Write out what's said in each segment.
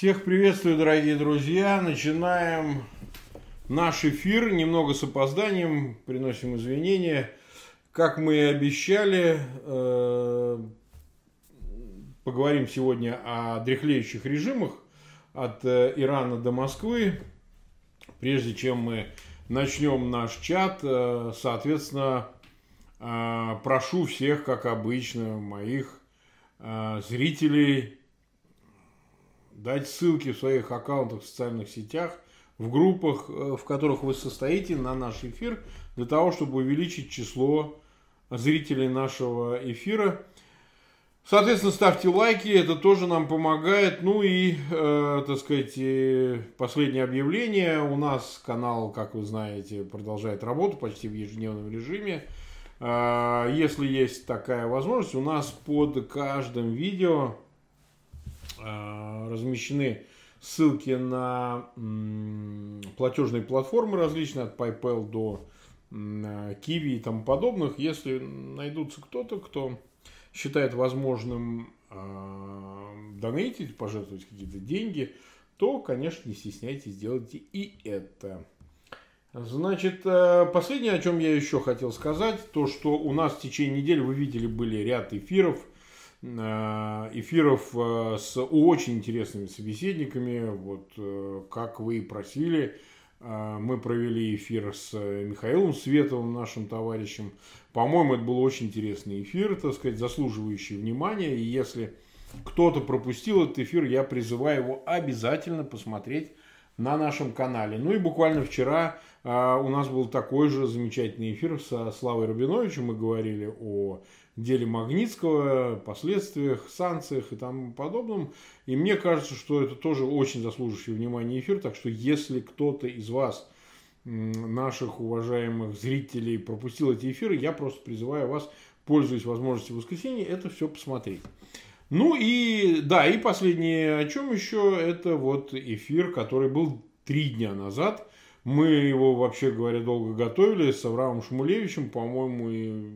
Всех приветствую, дорогие друзья. Начинаем наш эфир. Немного с опозданием. Приносим извинения. Как мы и обещали, э, поговорим сегодня о дряхлеющих режимах от э, Ирана до Москвы. Прежде чем мы начнем наш чат, э, соответственно, прошу всех, как обычно, моих зрителей дать ссылки в своих аккаунтах в социальных сетях, в группах, э, в которых вы состоите, на наш эфир, для того, чтобы увеличить число зрителей нашего эфира. Соответственно, ставьте лайки, это тоже нам помогает. Ну и, э, так сказать, последнее объявление. У нас канал, как вы знаете, продолжает работу почти в ежедневном режиме. Э, если есть такая возможность, у нас под каждым видео Э, размещены ссылки на платежные платформы различные, от PayPal до Kiwi и тому подобных. Если найдутся кто-то, кто считает возможным э, донейтить, пожертвовать какие-то деньги, то, конечно, не стесняйтесь, делайте и это. Значит, э, последнее, о чем я еще хотел сказать, то, что у нас в течение недели, вы видели, были ряд эфиров – Э, эфиров э, с очень интересными собеседниками. Вот э, как вы и просили, мы провели эфир с Михаилом Световым, нашим товарищем. По-моему, это был очень интересный эфир, так сказать, заслуживающий внимания. И если кто-то пропустил этот эфир, я призываю его обязательно посмотреть на нашем канале. Ну и буквально вчера у нас был такой же замечательный эфир со Славой Рубиновичем. Мы говорили о деле Магнитского, последствиях, санкциях и тому подобном. И мне кажется, что это тоже очень заслуживающий внимания эфир. Так что если кто-то из вас, наших уважаемых зрителей, пропустил эти эфиры, я просто призываю вас, пользуясь возможностью воскресенья, это все посмотреть. Ну и да, и последнее о чем еще, это вот эфир, который был три дня назад – мы его, вообще говоря, долго готовили с Авраамом Шмулевичем, по-моему,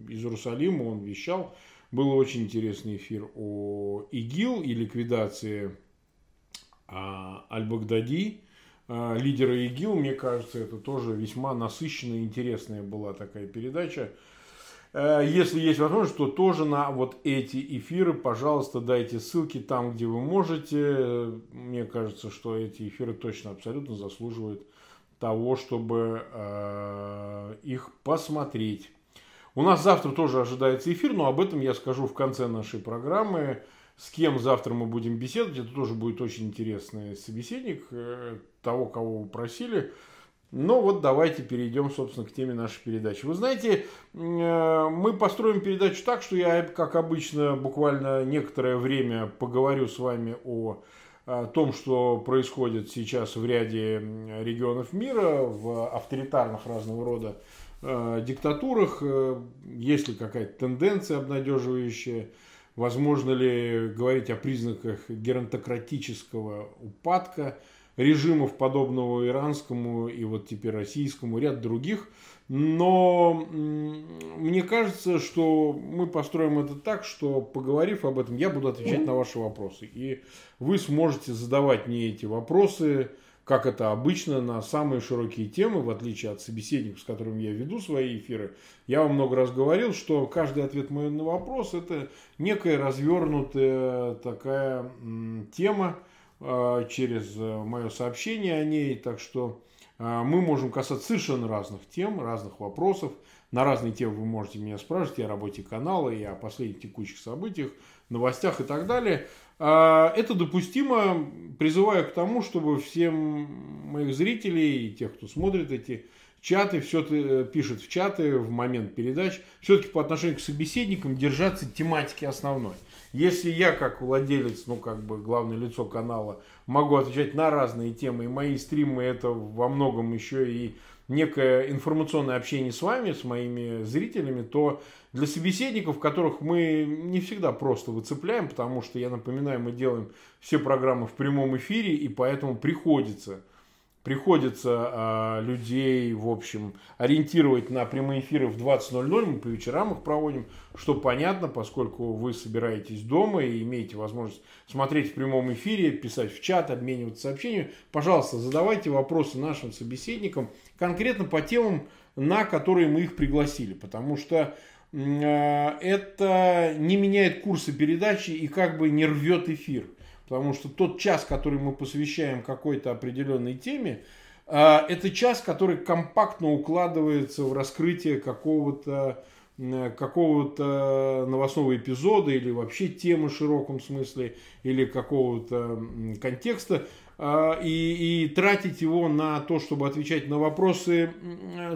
из Иерусалима он вещал. Был очень интересный эфир о ИГИЛ и ликвидации а, Аль-Багдади, а, лидера ИГИЛ. Мне кажется, это тоже весьма насыщенная, интересная была такая передача. Э, если есть возможность, то тоже на вот эти эфиры, пожалуйста, дайте ссылки там, где вы можете. Мне кажется, что эти эфиры точно абсолютно заслуживают того, чтобы э, их посмотреть. У нас завтра тоже ожидается эфир, но об этом я скажу в конце нашей программы. С кем завтра мы будем беседовать, это тоже будет очень интересный собеседник э, того, кого вы просили. Но вот давайте перейдем, собственно, к теме нашей передачи. Вы знаете, э, мы построим передачу так, что я, как обычно, буквально некоторое время поговорю с вами о о том, что происходит сейчас в ряде регионов мира, в авторитарных разного рода э, диктатурах, э, есть ли какая-то тенденция обнадеживающая, возможно ли говорить о признаках геронтократического упадка режимов, подобного иранскому и вот теперь российскому, ряд других – но мне кажется, что мы построим это так, что поговорив об этом, я буду отвечать на ваши вопросы. И вы сможете задавать мне эти вопросы, как это обычно, на самые широкие темы, в отличие от собеседников, с которыми я веду свои эфиры. Я вам много раз говорил, что каждый ответ мой на вопрос – это некая развернутая такая тема а, через мое сообщение о ней. Так что мы можем касаться совершенно разных тем, разных вопросов. На разные темы вы можете меня спрашивать и о работе канала, и о последних текущих событиях, новостях и так далее. А, это допустимо. Призываю к тому, чтобы всем моих зрителей и тех, кто смотрит эти чаты, все э, пишет в чаты в момент передач, все-таки по отношению к собеседникам держаться тематики основной. Если я, как владелец, ну, как бы главное лицо канала, могу отвечать на разные темы, и мои стримы это во многом еще и некое информационное общение с вами, с моими зрителями, то для собеседников, которых мы не всегда просто выцепляем, потому что, я напоминаю, мы делаем все программы в прямом эфире, и поэтому приходится приходится а, людей, в общем, ориентировать на прямые эфиры в 20.00, мы по вечерам их проводим, что понятно, поскольку вы собираетесь дома и имеете возможность смотреть в прямом эфире, писать в чат, обмениваться сообщениями. Пожалуйста, задавайте вопросы нашим собеседникам конкретно по темам, на которые мы их пригласили, потому что а, это не меняет курса передачи и как бы не рвет эфир. Потому что тот час, который мы посвящаем какой-то определенной теме, а, это час, который компактно укладывается в раскрытие какого-то какого-то новостного эпизода или вообще темы в широком смысле или какого-то контекста и, и тратить его на то, чтобы отвечать на вопросы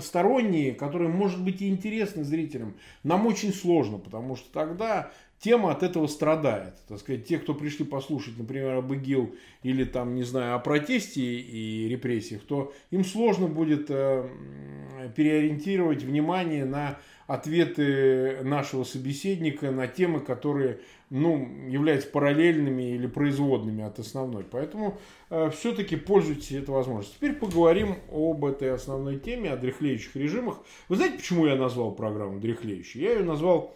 сторонние, которые, может быть, и интересны зрителям, нам очень сложно, потому что тогда тема от этого страдает. Так сказать, те, кто пришли послушать, например, об ИГИЛ или там, не знаю, о протесте и репрессиях, то им сложно будет э, переориентировать внимание на ответы нашего собеседника на темы, которые ну, являются параллельными или производными от основной. Поэтому э, все-таки пользуйтесь этой возможностью. Теперь поговорим об этой основной теме, о дряхлеющих режимах. Вы знаете, почему я назвал программу дряхлеющей? Я ее назвал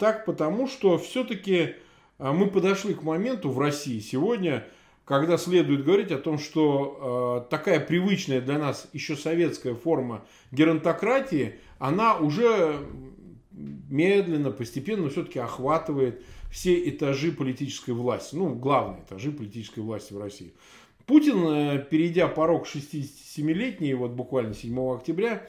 так потому, что все-таки а, мы подошли к моменту в России сегодня, когда следует говорить о том, что э, такая привычная для нас еще советская форма геронтократии, она уже медленно, постепенно все-таки охватывает все этажи политической власти, ну, главные этажи политической власти в России. Путин, э, перейдя порог 67-летний, вот буквально 7 октября,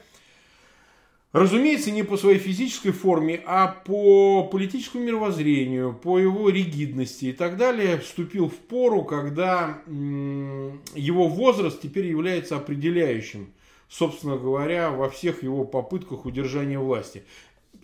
Разумеется, не по своей физической форме, а по политическому мировоззрению, по его ригидности и так далее, вступил в пору, когда его возраст теперь является определяющим, собственно говоря, во всех его попытках удержания власти.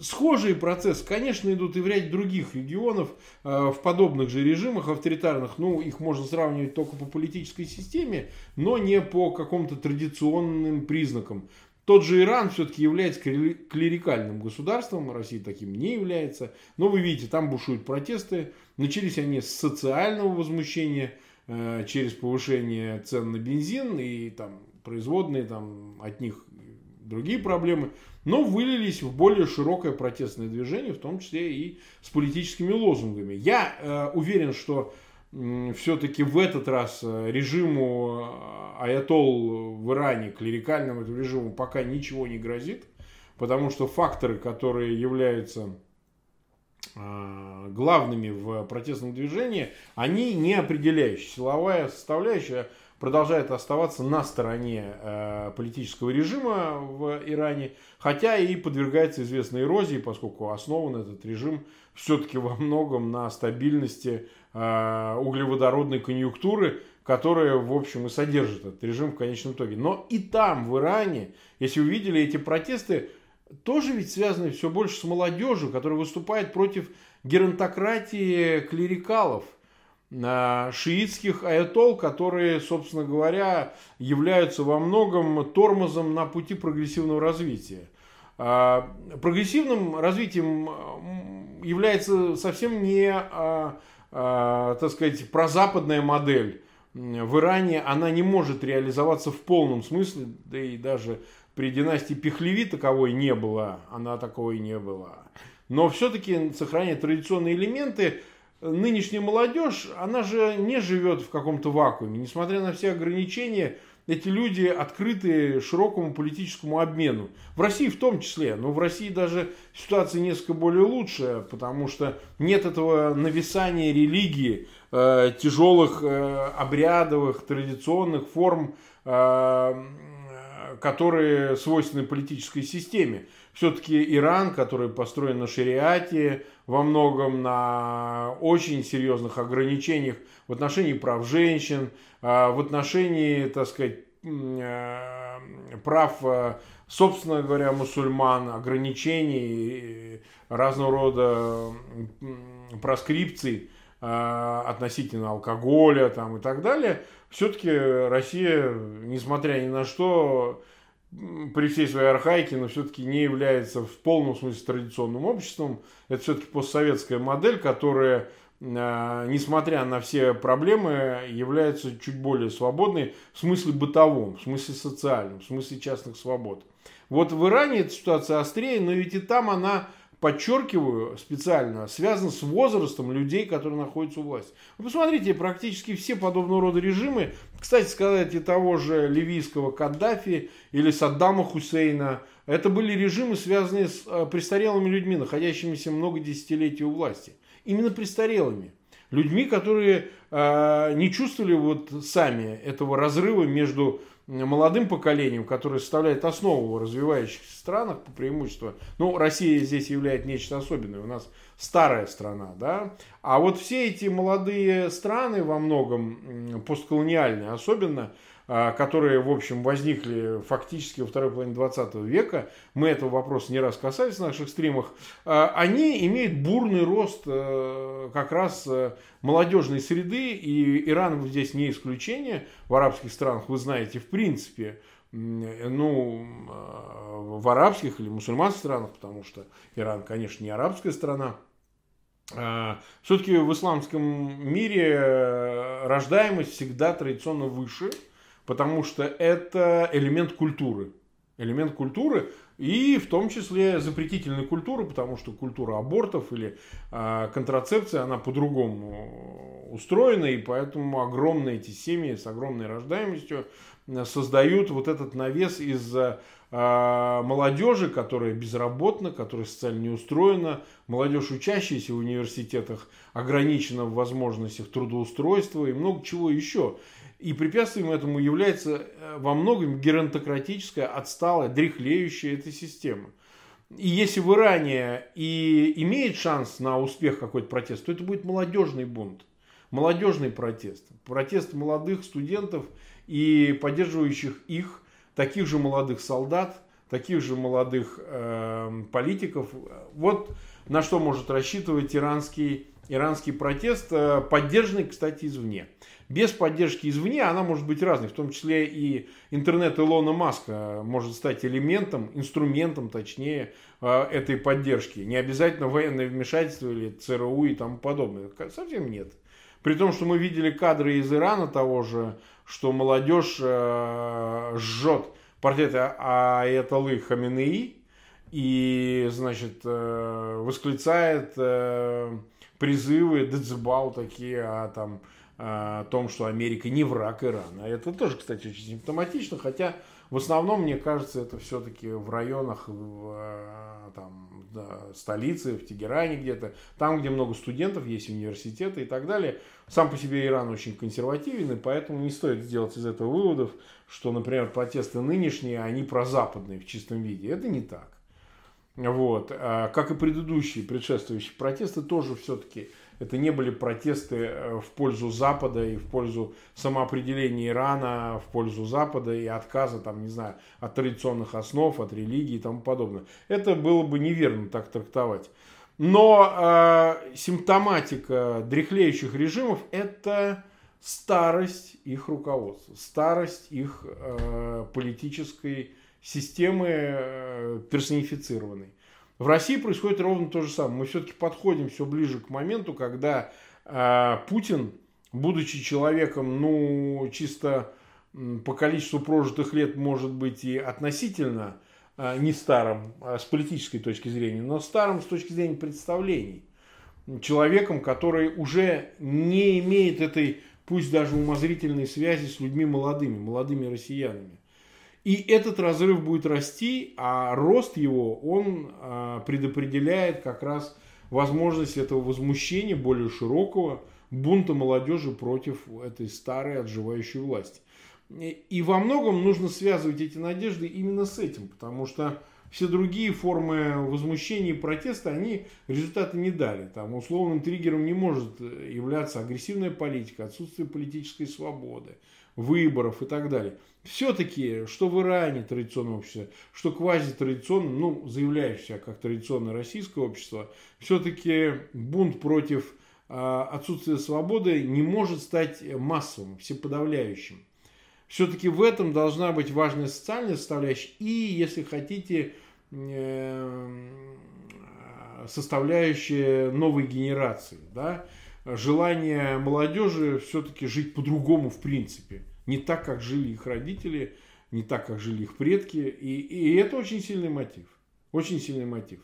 Схожие процессы, конечно, идут и в ряде других регионов, э, в подобных же режимах авторитарных. Ну, их можно сравнивать только по политической системе, но не по каким-то традиционным признакам. Тот же Иран все-таки является клерикальным государством, Россия таким не является. Но вы видите, там бушуют протесты. Начались они с социального возмущения, э, через повышение цен на бензин и там производные там, от них другие проблемы, но вылились в более широкое протестное движение, в том числе и с политическими лозунгами. Я э, уверен, что все-таки в этот раз э, режиму э, Аятол в Иране, клерикальному этому режиму, пока ничего не грозит, потому что факторы, которые являются э, главными в протестном движении, они не определяющие. Силовая составляющая продолжает оставаться на стороне политического режима в Иране, хотя и подвергается известной эрозии, поскольку основан этот режим все-таки во многом на стабильности углеводородной конъюнктуры, которая, в общем, и содержит этот режим в конечном итоге. Но и там, в Иране, если вы видели эти протесты, тоже ведь связаны все больше с молодежью, которая выступает против геронтократии клерикалов, э, шиитских аятол, которые, собственно говоря, являются во многом тормозом на пути прогрессивного развития. Э, прогрессивным развитием является совсем не э, так сказать, прозападная модель в Иране, она не может реализоваться в полном смысле, да и даже при династии Пехлеви таковой не было, она таковой не была. Но все-таки сохраняет традиционные элементы, нынешняя молодежь, она же не живет в каком-то вакууме. Несмотря на все ограничения, эти люди открыты широкому политическому обмену. В России в том числе, но в России даже ситуация несколько более лучшая, потому что нет этого нависания религии, э, тяжелых э, обрядовых, традиционных форм, э, которые свойственны политической системе. Все-таки Иран, который построен на шариате, во многом на очень серьезных ограничениях в отношении прав женщин, а, в отношении, так сказать, э, прав, э, собственно говоря, мусульман, ограничений, разного рода проскрипций э, относительно алкоголя там, и так далее, все-таки Россия, несмотря ни на что, при всей своей архаике, но все-таки не является в полном смысле традиционным обществом. Это все-таки постсоветская модель, которая несмотря на все проблемы, является чуть более свободной в смысле бытовом, в смысле социальном, в смысле частных свобод. Вот в Иране эта ситуация острее, но ведь и там она подчеркиваю специально, связано с возрастом людей, которые находятся у власти. Вы посмотрите, практически все подобного рода режимы, кстати сказать, и того же ливийского Каддафи или Саддама Хусейна, это были режимы, связанные с э, престарелыми людьми, находящимися много десятилетий у власти. Именно престарелыми. Людьми, которые э, не чувствовали вот сами этого разрыва между молодым поколением, которое составляет основу в развивающихся странах по преимуществу. Ну, Россия здесь является нечто особенное. У нас старая страна, да. А вот все эти молодые страны во многом постколониальные особенно, которые, в общем, возникли фактически во второй половине 20 века, мы этого вопроса не раз касались в наших стримах, а, они имеют бурный рост э, как раз э, молодежной среды, и Иран здесь не исключение. В арабских странах, вы знаете, в принципе, ну, э, в арабских или мусульманских странах, потому что Иран, конечно, не арабская страна, а, все-таки в исламском мире рождаемость всегда традиционно выше – потому что это элемент культуры. Элемент культуры и в том числе запретительной культуры, потому что культура абортов или э, контрацепция, она по-другому устроена, и поэтому огромные эти семьи с огромной рождаемостью создают вот этот навес из э, молодежи, которая безработна, которая социально не устроена, молодежь, учащаяся в университетах, ограничена в возможностях трудоустройства и много чего еще. И препятствием этому является э, во многом геронтократическая, отсталая, дряхлеющая эта система. И если в Иране и имеет шанс на успех какой-то протест, то это будет молодежный бунт, молодежный протест. Протест молодых студентов и поддерживающих их, таких же молодых солдат, таких же молодых э, политиков. Вот на что может рассчитывать иранский, иранский протест, э, поддержанный, кстати, извне без поддержки извне она может быть разной, в том числе и интернет Илона Маска может стать элементом, инструментом, точнее, э, этой поддержки. Не обязательно военное вмешательство или ЦРУ и тому подобное. Совсем нет. При том, что мы видели кадры из Ирана того же, что молодежь э, жжет портреты Аятолы Хаминеи и, значит, э, восклицает призывы Децибал такие, а там о том, что Америка не враг Ирана. Это тоже, кстати, очень симптоматично, хотя в основном, мне кажется, это все-таки в районах в, э, там, да, столицы, в Тегеране где-то, там, где много студентов, есть университеты и так далее. Сам по себе Иран очень консервативен, и поэтому не стоит сделать из этого выводов, что, например, протесты нынешние, они прозападные в чистом виде. Это не так. Вот. А, как и предыдущие, предшествующие протесты, тоже все-таки это не были протесты э, в пользу Запада и в пользу самоопределения Ирана, в пользу Запада и отказа, там, не знаю, от традиционных основ, от религии и тому подобное. Это было бы неверно так трактовать. Но э, симптоматика дряхлеющих режимов – это старость их руководства, старость их э, политической системы э, персонифицированной. В России происходит ровно то же самое. Мы все-таки подходим все ближе к моменту, когда э, Путин, будучи человеком, ну, чисто по количеству прожитых лет, может быть, и относительно э, не старым а с политической точки зрения, но старым с точки зрения представлений. Человеком, который уже не имеет этой, пусть даже умозрительной связи с людьми молодыми, молодыми россиянами. И этот разрыв будет расти, а рост его, он а, предопределяет как раз возможность этого возмущения более широкого, бунта молодежи против этой старой отживающей власти. И во многом нужно связывать эти надежды именно с этим, потому что все другие формы возмущения и протеста, они результаты не дали. Там условным триггером не может являться агрессивная политика, отсутствие политической свободы, выборов и так далее. Все-таки, что в Иране традиционное общество, что квазитрадиционное, ну, заявляющее как традиционное российское общество, все-таки бунт против э, отсутствия свободы не может стать массовым, всеподавляющим. Все-таки в этом должна быть важная социальная составляющая и, если хотите, э, составляющая новой генерации. Да? Желание молодежи все-таки жить по-другому в принципе. Не так, как жили их родители, не так, как жили их предки. И, и это очень сильный мотив. Очень сильный мотив.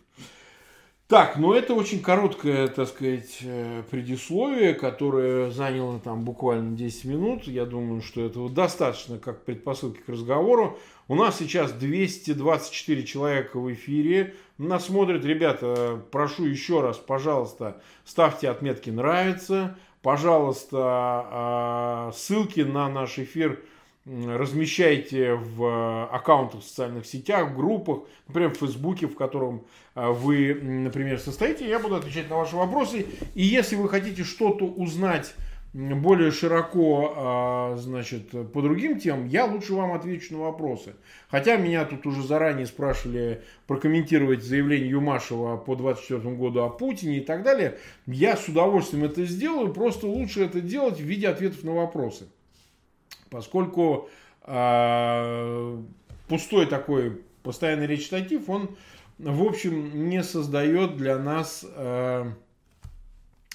Так, ну это очень короткое, так сказать, э, предисловие, которое заняло там буквально 10 минут. Я думаю, что этого достаточно как предпосылки к разговору. У нас сейчас 224 человека в эфире. Нас смотрят, ребята, прошу еще раз, пожалуйста, ставьте отметки «Нравится». Пожалуйста, а, ссылки на наш эфир размещайте в аккаунтах в социальных сетях, в группах, например, в Фейсбуке, в котором а, вы, например, состоите. Я буду отвечать на ваши вопросы. И если вы хотите что-то узнать более широко, а, значит, по другим темам, я лучше вам отвечу на вопросы. Хотя меня тут уже заранее спрашивали прокомментировать заявление Юмашева по 24 году о Путине и так далее. Я с удовольствием это сделаю, просто лучше это делать в виде ответов на вопросы. Поскольку э, пустой такой постоянный речитатив, он, в общем, не создает для нас э,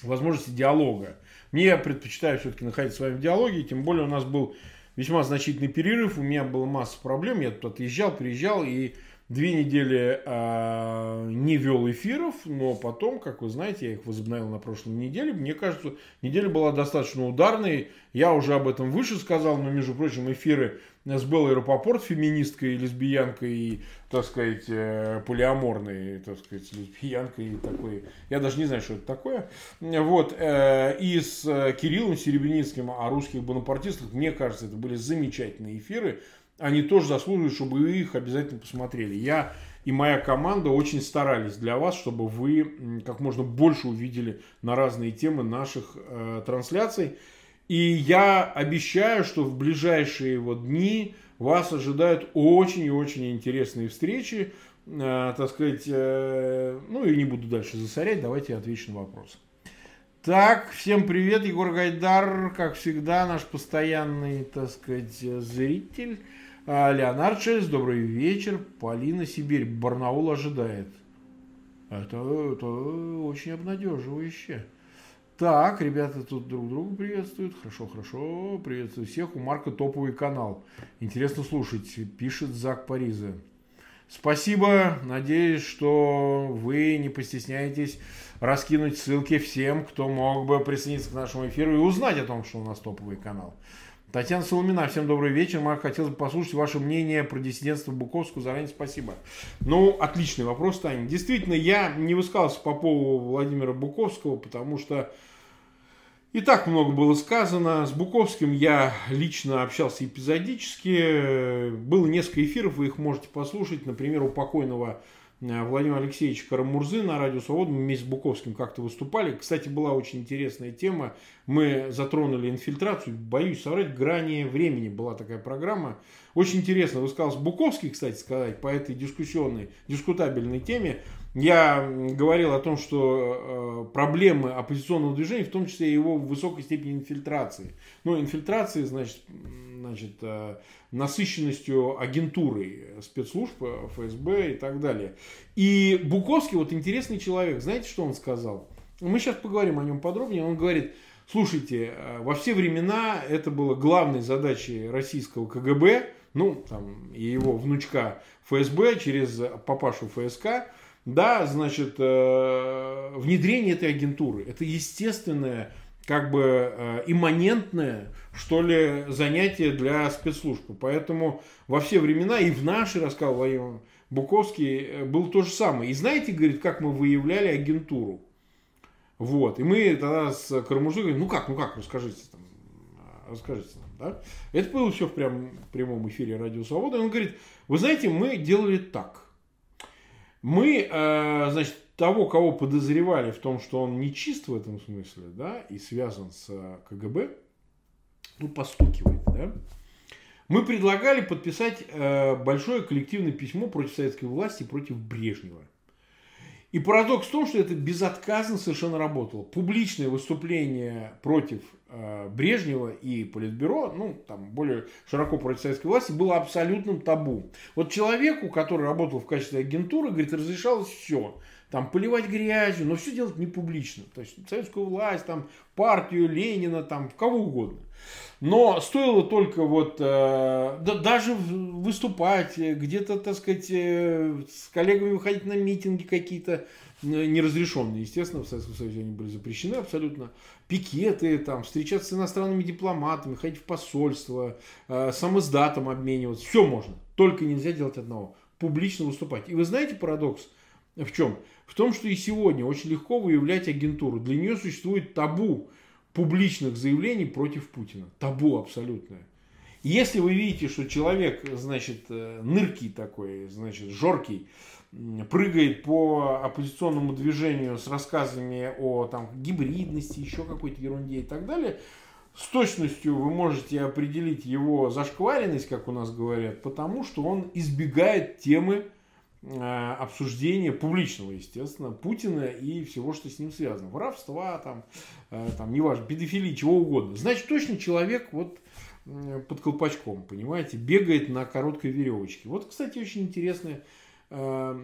возможности диалога. Мне я предпочитаю все-таки находиться с вами в диалоге, тем более у нас был весьма значительный перерыв, у меня была масса проблем, я тут отъезжал, приезжал, и две недели э, не вел эфиров, но потом, как вы знаете, я их возобновил на прошлой неделе. Мне кажется, неделя была достаточно ударной. Я уже об этом выше сказал, но, между прочим, эфиры с Беллой Рапопорт, феминисткой, лесбиянкой и, так сказать, э, полиаморной, так сказать, лесбиянкой и такой. Я даже не знаю, что это такое. Вот. Э, и с Кириллом Серебряницким о русских бонапартистах, мне кажется, это были замечательные эфиры они тоже заслуживают, чтобы вы их обязательно посмотрели. Я и моя команда очень старались для вас, чтобы вы как можно больше увидели на разные темы наших э, трансляций. И я обещаю, что в ближайшие вот дни вас ожидают очень и очень интересные встречи. Э, так сказать, э, ну и не буду дальше засорять, давайте я отвечу на вопросы. Так, всем привет, Егор Гайдар, как всегда, наш постоянный, так сказать, зритель. А, Леонард Шельц, добрый вечер. Полина Сибирь, Барнаул ожидает. Это, это очень обнадеживающе. Так, ребята тут друг друга приветствуют. Хорошо, хорошо. Приветствую всех. У Марка топовый канал. Интересно слушать. Пишет Зак Париза. Спасибо. Надеюсь, что вы не постесняетесь раскинуть ссылки всем, кто мог бы присоединиться к нашему эфиру и узнать о том, что у нас топовый канал. Татьяна Соломина, всем добрый вечер. Марк, хотелось бы послушать ваше мнение про диссидентство Буковского. Заранее спасибо. Ну, отличный вопрос, Таня. Действительно, я не высказался по поводу Владимира Буковского, потому что и так много было сказано. С Буковским я лично общался эпизодически. Было несколько эфиров, вы их можете послушать. Например, у покойного Владимир Алексеевич Карамурзы на Радио Свобода. Мы вместе с Буковским как-то выступали. Кстати, была очень интересная тема. Мы затронули инфильтрацию. Боюсь соврать, грани времени была такая программа. Очень интересно высказался Буковский, кстати сказать, по этой дискуссионной, дискутабельной теме. Я говорил о том, что э, проблемы оппозиционного движения, в том числе его высокой степени инфильтрации. Ну, инфильтрации, значит, значит э, насыщенностью агентурой спецслужб, ФСБ и так далее. И Буковский, вот интересный человек, знаете, что он сказал? Мы сейчас поговорим о нем подробнее. Он говорит, слушайте, э, во все времена это было главной задачей российского КГБ, ну, там, и его внучка ФСБ через папашу ФСК, да, значит, э, внедрение этой агентуры. Это естественное как бы э, имманентное, что ли, занятие для спецслужб. Поэтому во все времена и в наши, рассказал Владимир Буковский, э, был то же самое. И знаете, говорит, как мы выявляли агентуру? Вот. И мы тогда с Карамурзой говорим, ну как, ну как, расскажите там, расскажите нам, да? Это было все в прям, прямом эфире Радио Свобода. Он говорит, вы знаете, мы делали так. Мы, э, значит, того, кого подозревали в том, что он не чист в этом смысле, да, и связан с э, КГБ, ну, постукивает, да, мы предлагали подписать э, большое коллективное письмо против советской власти, против Брежнева. И парадокс в том, что это безотказно совершенно работало. Публичное выступление против э, Брежнева и Политбюро, ну, там, более широко против советской власти, было абсолютным табу. Вот человеку, который работал в качестве агентуры, говорит, разрешалось все там поливать грязью, но все делать не публично. То есть советскую власть, там, партию Ленина, там, кого угодно. Но стоило только вот э, да, даже выступать, где-то, так сказать, э, с коллегами выходить на митинги какие-то, неразрешенные, естественно, в Советском Союзе они были запрещены абсолютно. Пикеты, там, встречаться с иностранными дипломатами, ходить в посольство, э, сам издатом обмениваться. Все можно. Только нельзя делать одного. Публично выступать. И вы знаете парадокс в чем? В том, что и сегодня очень легко выявлять агентуру. Для нее существует табу публичных заявлений против Путина. Табу абсолютное. Если вы видите, что человек, значит, э, ныркий такой, значит, жоркий, прыгает по оппозиционному движению с рассказами о там, гибридности, еще какой-то ерунде и так далее, с точностью вы можете определить его зашкваренность, как у нас говорят, потому что он избегает темы э, обсуждения публичного, естественно, Путина и всего, что с ним связано. Воровства, там, э, там неважно, педофилии, чего угодно. Значит, точно человек вот под колпачком, понимаете, бегает на короткой веревочке. Вот, кстати, очень интересное э,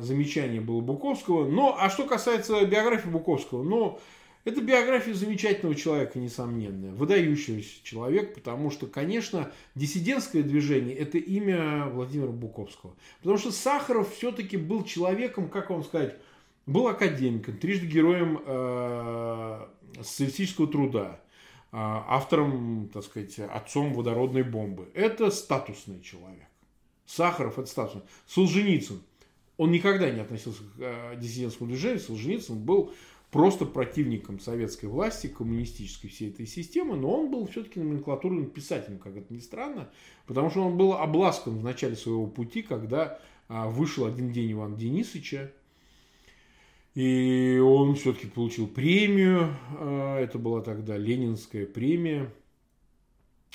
замечание было Буковского. Но, а что касается биографии Буковского, ну, это биография замечательного человека, несомненно, выдающегося человека, потому что, конечно, диссидентское движение – это имя Владимира Буковского. Потому что Сахаров все-таки был человеком, как вам сказать, был академиком, трижды героем э, социалистического труда а, автором, так сказать, отцом водородной бомбы. Это статусный человек. Сахаров это статусный. Солженицын. Он никогда не относился к э, диссидентскому движению. Солженицын был просто противником советской власти, коммунистической всей этой системы, но он был все-таки номенклатурным писателем, как это ни странно, потому что он был обласкан в начале своего пути, когда а, вышел один день Ивана Денисовича, и он все-таки получил премию. А, это была тогда Ленинская премия.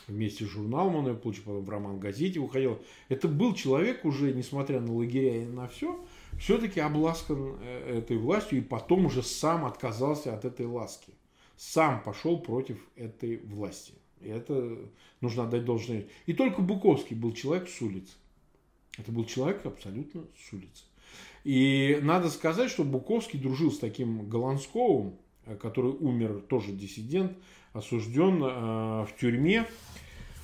Вместе с журналом он ее получил, потом в роман-газете выходил. Это был человек уже, несмотря на лагеря и на все, все-таки обласкан э, этой властью и потом уже сам отказался от этой ласки. Сам пошел против этой власти. И это нужно отдать должное. И только Буковский был человек с улицы. Это был человек абсолютно с улицы. И надо сказать, что Буковский дружил с таким Голландсковым, э, который умер, тоже диссидент, осужден э, в тюрьме.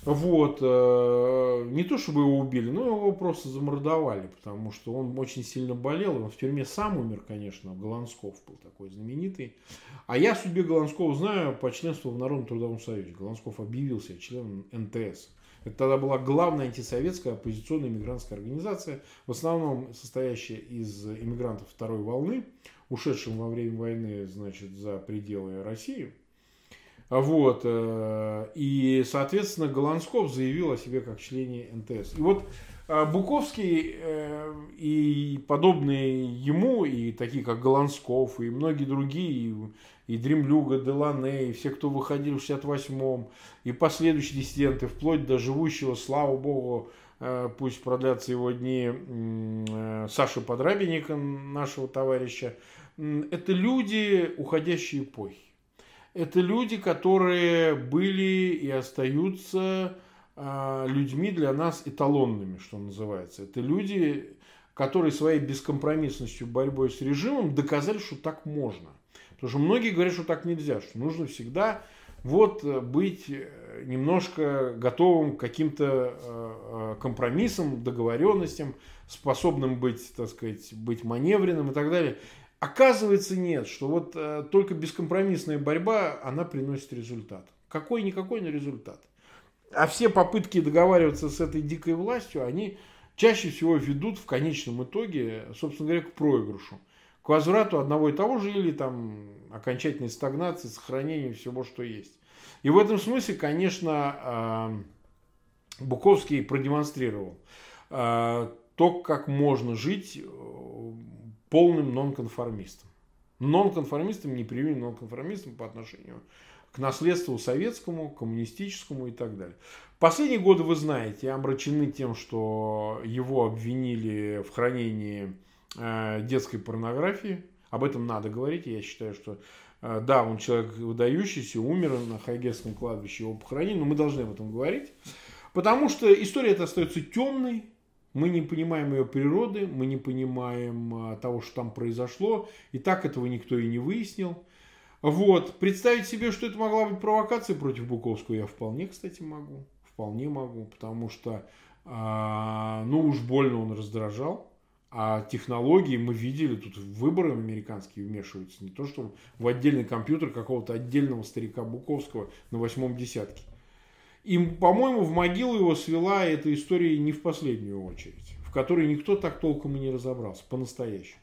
Вот. Э, не то, чтобы его убили, но его просто замордовали, потому что он очень сильно болел. Он в тюрьме сам умер, конечно. Голландсков был такой знаменитый. А я судьбе Голландского знаю по членству в Народном трудовом союзе. Голландсков объявился членом НТС. Это тогда была главная антисоветская оппозиционная иммигрантская организация, в основном состоящая из иммигрантов второй волны, ушедшим во время войны значит, за пределы России. Вот. Э, и, соответственно, Голландсков заявил о себе как члене НТС. И вот э, Буковский э, и подобные ему, и такие как Голландсков, и многие другие, и Дремлюга, Делане, и все, кто выходили в 68-м, и последующие диссиденты, вплоть до живущего, слава богу, пусть продлятся его дни, Саши Подрабенника, нашего товарища, это люди уходящей эпохи. Это люди, которые были и остаются э, людьми для нас эталонными, что называется. Это люди, которые своей бескомпромиссностью, борьбой с режимом доказали, что так можно. Потому что многие говорят, что так нельзя, что нужно всегда вот э, быть э, немножко готовым к каким-то э, компромиссам, договоренностям, способным быть, так сказать, быть маневренным и так далее. Оказывается, нет, что вот только бескомпромиссная борьба, она приносит результат. Какой-никакой, но результат. А все попытки договариваться с этой дикой властью, они чаще всего ведут в конечном итоге, собственно говоря, к проигрышу к возврату одного и того же или там окончательной стагнации, сохранению всего, что есть. И в этом смысле, конечно, а, Буковский продемонстрировал а, то, как можно жить э, полным нонконформистом. Нонконформистом, непримиримым нонконформистом по отношению к наследству советскому, коммунистическому и так далее. Последние годы, вы знаете, омрачены тем, что его обвинили в хранении Э, детской порнографии. Об этом надо говорить. Я считаю, что э, да, он человек выдающийся, умер на Хайгетском кладбище, его похоронили, но мы должны об этом говорить. Потому что история эта остается темной, Мы не понимаем ее природы, мы не понимаем а, того, что там произошло. И так этого никто и не выяснил. Вот. Представить себе, что это могла быть провокация против Буковского, я вполне, кстати, могу. Вполне могу, потому что, а, ну уж больно он раздражал. А технологии мы видели, тут выборы американские вмешиваются. Не то, что в отдельный компьютер какого-то отдельного старика Буковского на восьмом десятке. И, по-моему, в могилу его свела эта история не в последнюю очередь, в которой никто так толком и не разобрался, по-настоящему.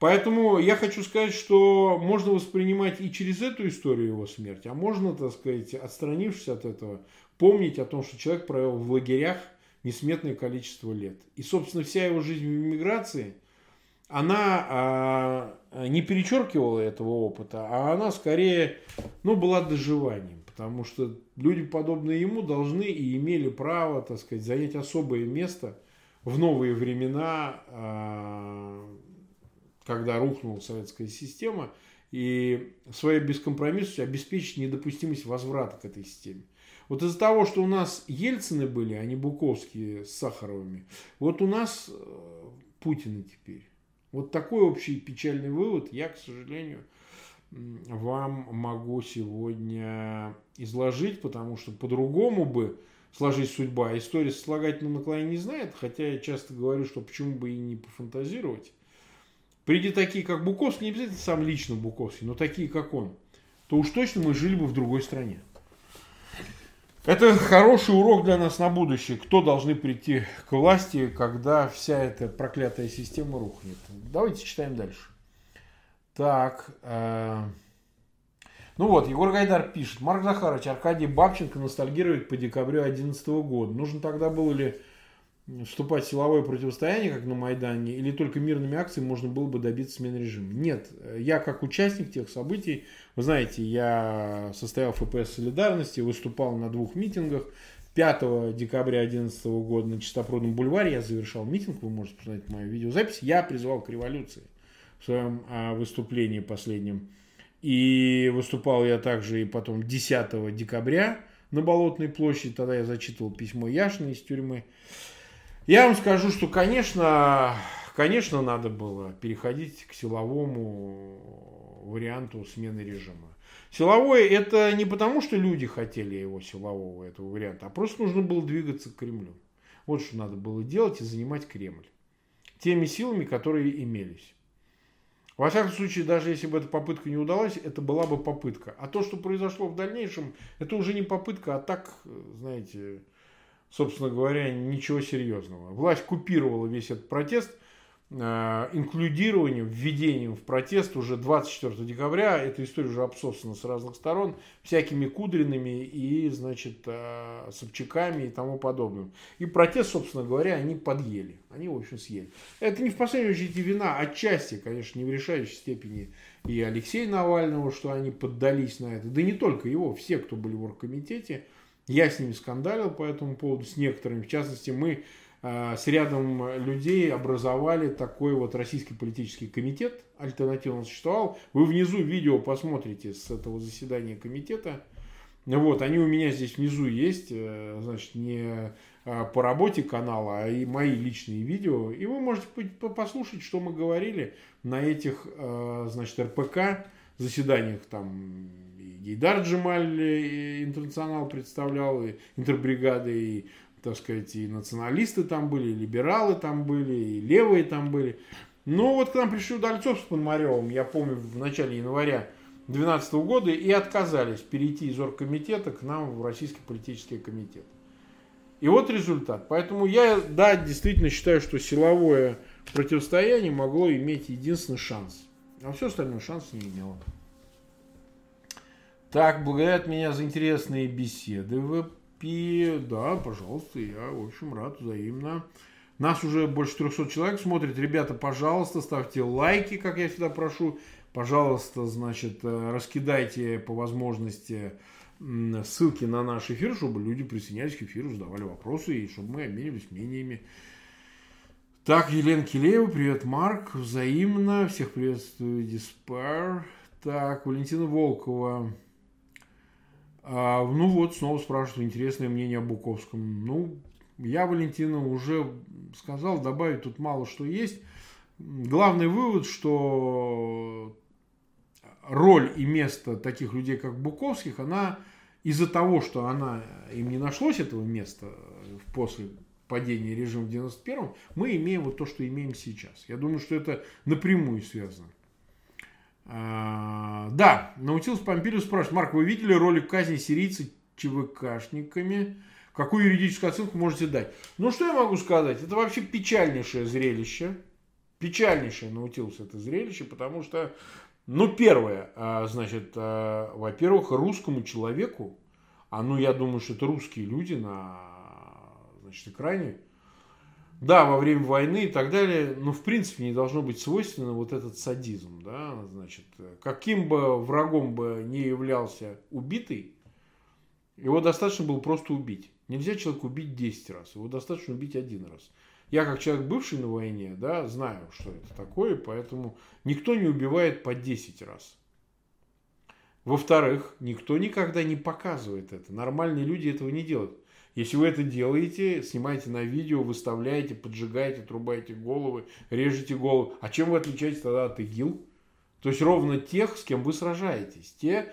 Поэтому я хочу сказать, что можно воспринимать и через эту историю его смерти, а можно, так сказать, отстранившись от этого, помнить о том, что человек провел в лагерях несметное количество лет. И, собственно, вся его жизнь в эмиграции, она а, не перечеркивала этого опыта, а она скорее ну, была доживанием. Потому что люди, подобные ему, должны и имели право, так сказать, занять особое место в новые времена, а, когда рухнула советская система, и своей бескомпромиссностью обеспечить недопустимость возврата к этой системе. Вот из-за того, что у нас Ельцины были, а не Буковские с Сахаровыми, вот у нас э, Путины теперь. Вот такой общий печальный вывод я, к сожалению, вам могу сегодня изложить, потому что по-другому бы сложить судьба. История сослагательного наклонения не знает, хотя я часто говорю, что почему бы и не пофантазировать. Приди такие, как Буковский, не обязательно сам лично Буковский, но такие, как он, то уж точно мы жили бы в другой стране. Это хороший урок для нас на будущее. Кто должны прийти к власти, когда вся эта проклятая система рухнет. Давайте читаем дальше. Так. Э, ну вот, Егор Гайдар пишет. Марк Захарович, Аркадий Бабченко ностальгирует по декабрю 2011 года. Нужно тогда было ли вступать в силовое противостояние, как на Майдане, или только мирными акциями можно было бы добиться смены режима? Нет, я как участник тех событий, вы знаете, я состоял в ФПС «Солидарности», выступал на двух митингах. 5 декабря 2011 года на Чистопрудном бульваре я завершал митинг, вы можете посмотреть мою видеозапись. Я призывал к революции в своем а, выступлении последнем. И выступал я также и потом 10 декабря на Болотной площади. Тогда я зачитывал письмо Яшина из тюрьмы. Я вам скажу, что, конечно, конечно, надо было переходить к силовому варианту смены режима. Силовой это не потому, что люди хотели его силового этого варианта, а просто нужно было двигаться к Кремлю. Вот что надо было делать и занимать Кремль. Теми силами, которые имелись. Во всяком случае, даже если бы эта попытка не удалась, это была бы попытка. А то, что произошло в дальнейшем, это уже не попытка, а так, знаете, собственно говоря, ничего серьезного. Власть купировала весь этот протест – Э, инклюдированием, введением в протест уже 24 декабря. Эта история уже обсосана с разных сторон, всякими Кудринами и, значит, э, Собчаками и тому подобным. И протест, собственно говоря, они подъели. Они, в общем, съели. Это не в последнюю очередь и вина, отчасти, конечно, не в решающей степени и Алексея Навального, что они поддались на это. Да не только его, все, кто были в оргкомитете. Я с ними скандалил по этому поводу, с некоторыми. В частности, мы Э, с рядом людей образовали такой вот российский политический комитет, альтернативно существовал. Вы внизу видео посмотрите с этого заседания комитета. Вот, они у меня здесь внизу есть, э, значит, не э, по работе канала, а и мои личные видео. И вы можете послушать, что мы говорили на этих, значит, РПК заседаниях. Там Гейдар Джемаль интернационал представлял, и интербригады, и так сказать, и националисты там были, и либералы там были, и левые там были. Но вот к нам пришли Удальцов с Пономаревым, я помню, в начале января 2012 года, и отказались перейти из оргкомитета к нам в Российский политический комитет. И вот результат. Поэтому я, да, действительно считаю, что силовое противостояние могло иметь единственный шанс. А все остальное шанс не имело. Так, благодарят меня за интересные беседы. Вы и да, пожалуйста, я, в общем, рад взаимно. Нас уже больше 300 человек смотрит. Ребята, пожалуйста, ставьте лайки, как я всегда прошу. Пожалуйста, значит, э, раскидайте по возможности ссылки на наш эфир, чтобы люди присоединялись к эфиру, задавали вопросы и чтобы мы обменивались мнениями. Так, Елена Килеева, привет, Марк, взаимно, всех приветствую, Диспар. Так, Валентина Волкова, а, ну вот, снова спрашивают интересное мнение о Буковском. Ну, я, Валентина, уже сказал, добавить тут мало что есть. Главный вывод, что роль и место таких людей, как Буковских, она из-за того, что она, им не нашлось этого места после падения режима в 91-м, мы имеем вот то, что имеем сейчас. Я думаю, что это напрямую связано. А, да, Наутилус Помпилиус спрашивает, Марк, вы видели ролик казни сирийца ЧВКшниками? Какую юридическую оценку можете дать? Ну, что я могу сказать? Это вообще печальнейшее зрелище. Печальнейшее Наутилус это зрелище, потому что, ну, первое, а, значит, а, во-первых, русскому человеку, а ну, я думаю, что это русские люди на значит, экране, да, во время войны и так далее, но в принципе не должно быть свойственно вот этот садизм, да, значит, каким бы врагом бы не являлся убитый, его достаточно было просто убить. Нельзя человека убить 10 раз, его достаточно убить один раз. Я как человек бывший на войне, да, знаю, что это такое, поэтому никто не убивает по 10 раз. Во-вторых, никто никогда не показывает это. Нормальные люди этого не делают. Если вы это делаете, снимаете на видео, выставляете, поджигаете, трубаете головы, режете головы. А чем вы отличаетесь тогда от ИГИЛ? То есть ровно тех, с кем вы сражаетесь. Те,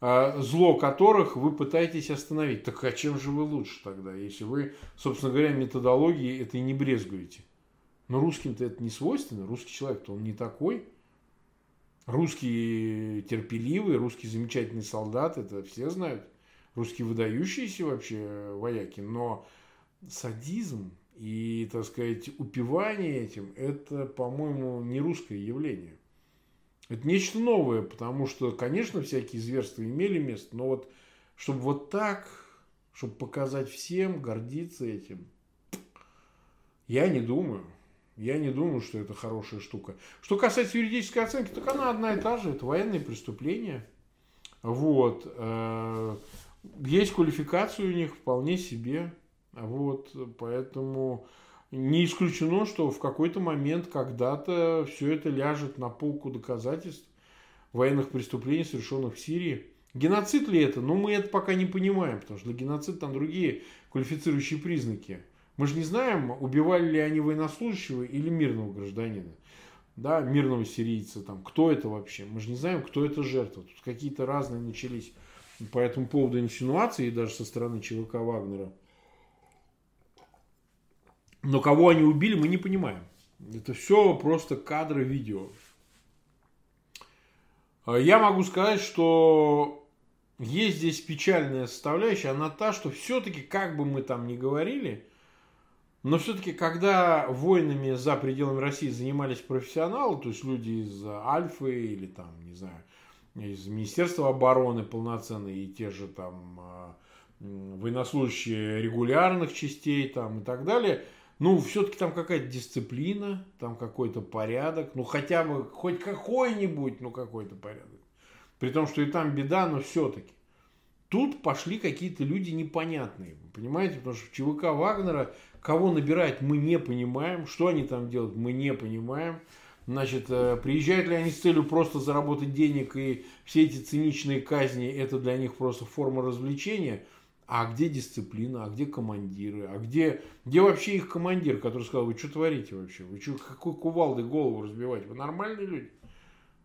а, зло которых вы пытаетесь остановить. Так а чем же вы лучше тогда, если вы, собственно говоря, методологией это и не брезгуете? Но русским-то это не свойственно. Русский человек-то он не такой. Русский терпеливый, русский замечательный солдат, это все знают. Русские выдающиеся вообще вояки, но садизм и, так сказать, упивание этим, это, по-моему, не русское явление. Это нечто новое, потому что, конечно, всякие зверства имели место, но вот чтобы вот так, чтобы показать всем, гордиться этим, я не думаю. Я не думаю, что это хорошая штука. Что касается юридической оценки, так она одна и та же. Это военные преступления. Вот. Есть квалификация у них вполне себе. Вот. Поэтому не исключено, что в какой-то момент когда-то все это ляжет на полку доказательств военных преступлений, совершенных в Сирии. Геноцид ли это? Ну, мы это пока не понимаем, потому что для геноцида там другие квалифицирующие признаки. Мы же не знаем, убивали ли они военнослужащего или мирного гражданина. Да, мирного сирийца, там, кто это вообще? Мы же не знаем, кто это жертва. Тут какие-то разные начались по этому поводу инсинуации, даже со стороны ЧВК Вагнера – но кого они убили, мы не понимаем. Это все просто кадры видео. А я могу сказать, что есть здесь печальная составляющая, она та, что все-таки, как бы мы там ни говорили, но все-таки, когда войнами за пределами России занимались профессионалы, то есть люди из Альфы или там, не знаю, из Министерства обороны полноценные и те же там а, военнослужащие регулярных частей там и так далее – ну, все-таки там какая-то дисциплина, там какой-то порядок, ну, хотя бы хоть какой-нибудь, ну, какой-то порядок. При том, что и там беда, но все-таки. Тут пошли какие-то люди непонятные, понимаете, потому что в ЧВК Вагнера кого набирать мы не понимаем, что они там делают мы не понимаем. Значит, э, приезжают ли они с целью просто заработать денег и все эти циничные казни, это для них просто форма развлечения – а где дисциплина, а где командиры, а где, где вообще их командир, который сказал, вы что творите вообще, вы что, какой кувалдой голову разбиваете, вы нормальные люди?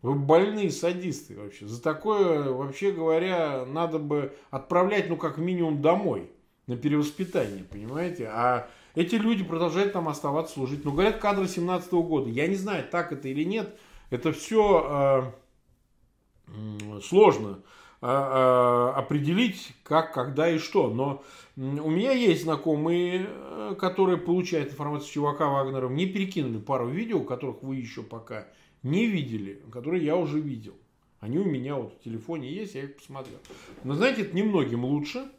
Вы больные садисты вообще. За такое, вообще говоря, надо бы отправлять, ну, как минимум, домой на перевоспитание, понимаете? А эти люди продолжают там оставаться служить. Ну, говорят, кадры 17 -го года. Я не знаю, так это или нет. Это все э, сложно. А, а, определить, как, когда и что. Но у меня есть знакомые, э, которые получают информацию чувака Вагнера. Мне перекинули пару видео, которых вы еще пока не видели, которые я уже видел. Они у меня вот в телефоне есть, я их посмотрел. Но знаете, это немногим лучше.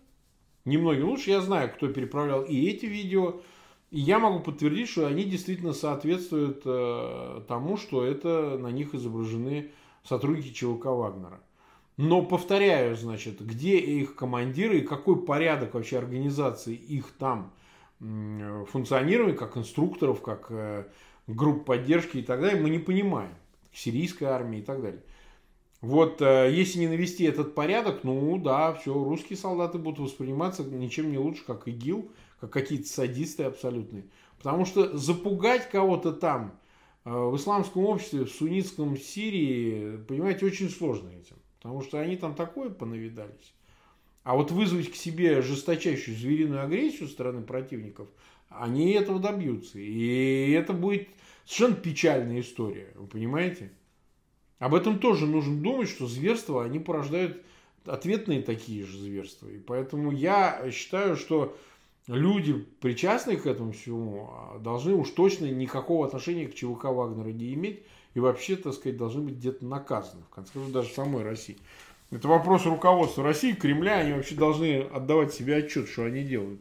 Немногим лучше. Я знаю, кто переправлял и эти видео. И я могу подтвердить, что они действительно соответствуют э, тому, что это на них изображены сотрудники ЧВК Вагнера. Но повторяю, значит, где их командиры и какой порядок вообще организации их там функционирования, как инструкторов, как э, групп поддержки и так далее, мы не понимаем. Сирийской армии и так далее. Вот э, если не навести этот порядок, ну да, все, русские солдаты будут восприниматься ничем не лучше, как ИГИЛ, как какие-то садисты абсолютные. Потому что запугать кого-то там, э, в исламском обществе, в суннитском Сирии, понимаете, очень сложно этим. Потому что они там такое понавидались. А вот вызвать к себе жесточайшую звериную агрессию со стороны противников, они этого добьются. И это будет совершенно печальная история, вы понимаете? Об этом тоже нужно думать, что зверства, они порождают ответные такие же зверства. И поэтому я считаю, что люди, причастные к этому всему, должны уж точно никакого отношения к ЧВК Вагнера не иметь. И вообще, так сказать, должны быть где-то наказаны. В конце концов, даже самой России. Это вопрос руководства России, Кремля. Они вообще должны отдавать себе отчет, что они делают.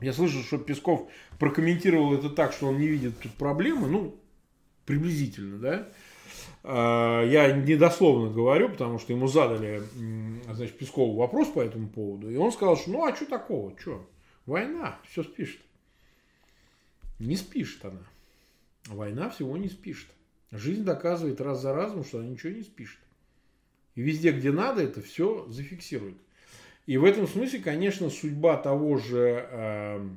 Я слышал, что Песков прокомментировал это так, что он не видит тут проблемы. Ну, приблизительно, да. А, я недословно говорю, потому что ему задали, значит, Пескову вопрос по этому поводу. И он сказал, что ну а что такого, что? Война, все спишет. Не спишет она. Война всего не спишет. Жизнь доказывает раз за разом, что она ничего не спишет. И везде, где надо, это все зафиксирует. И в этом смысле, конечно, судьба того же э,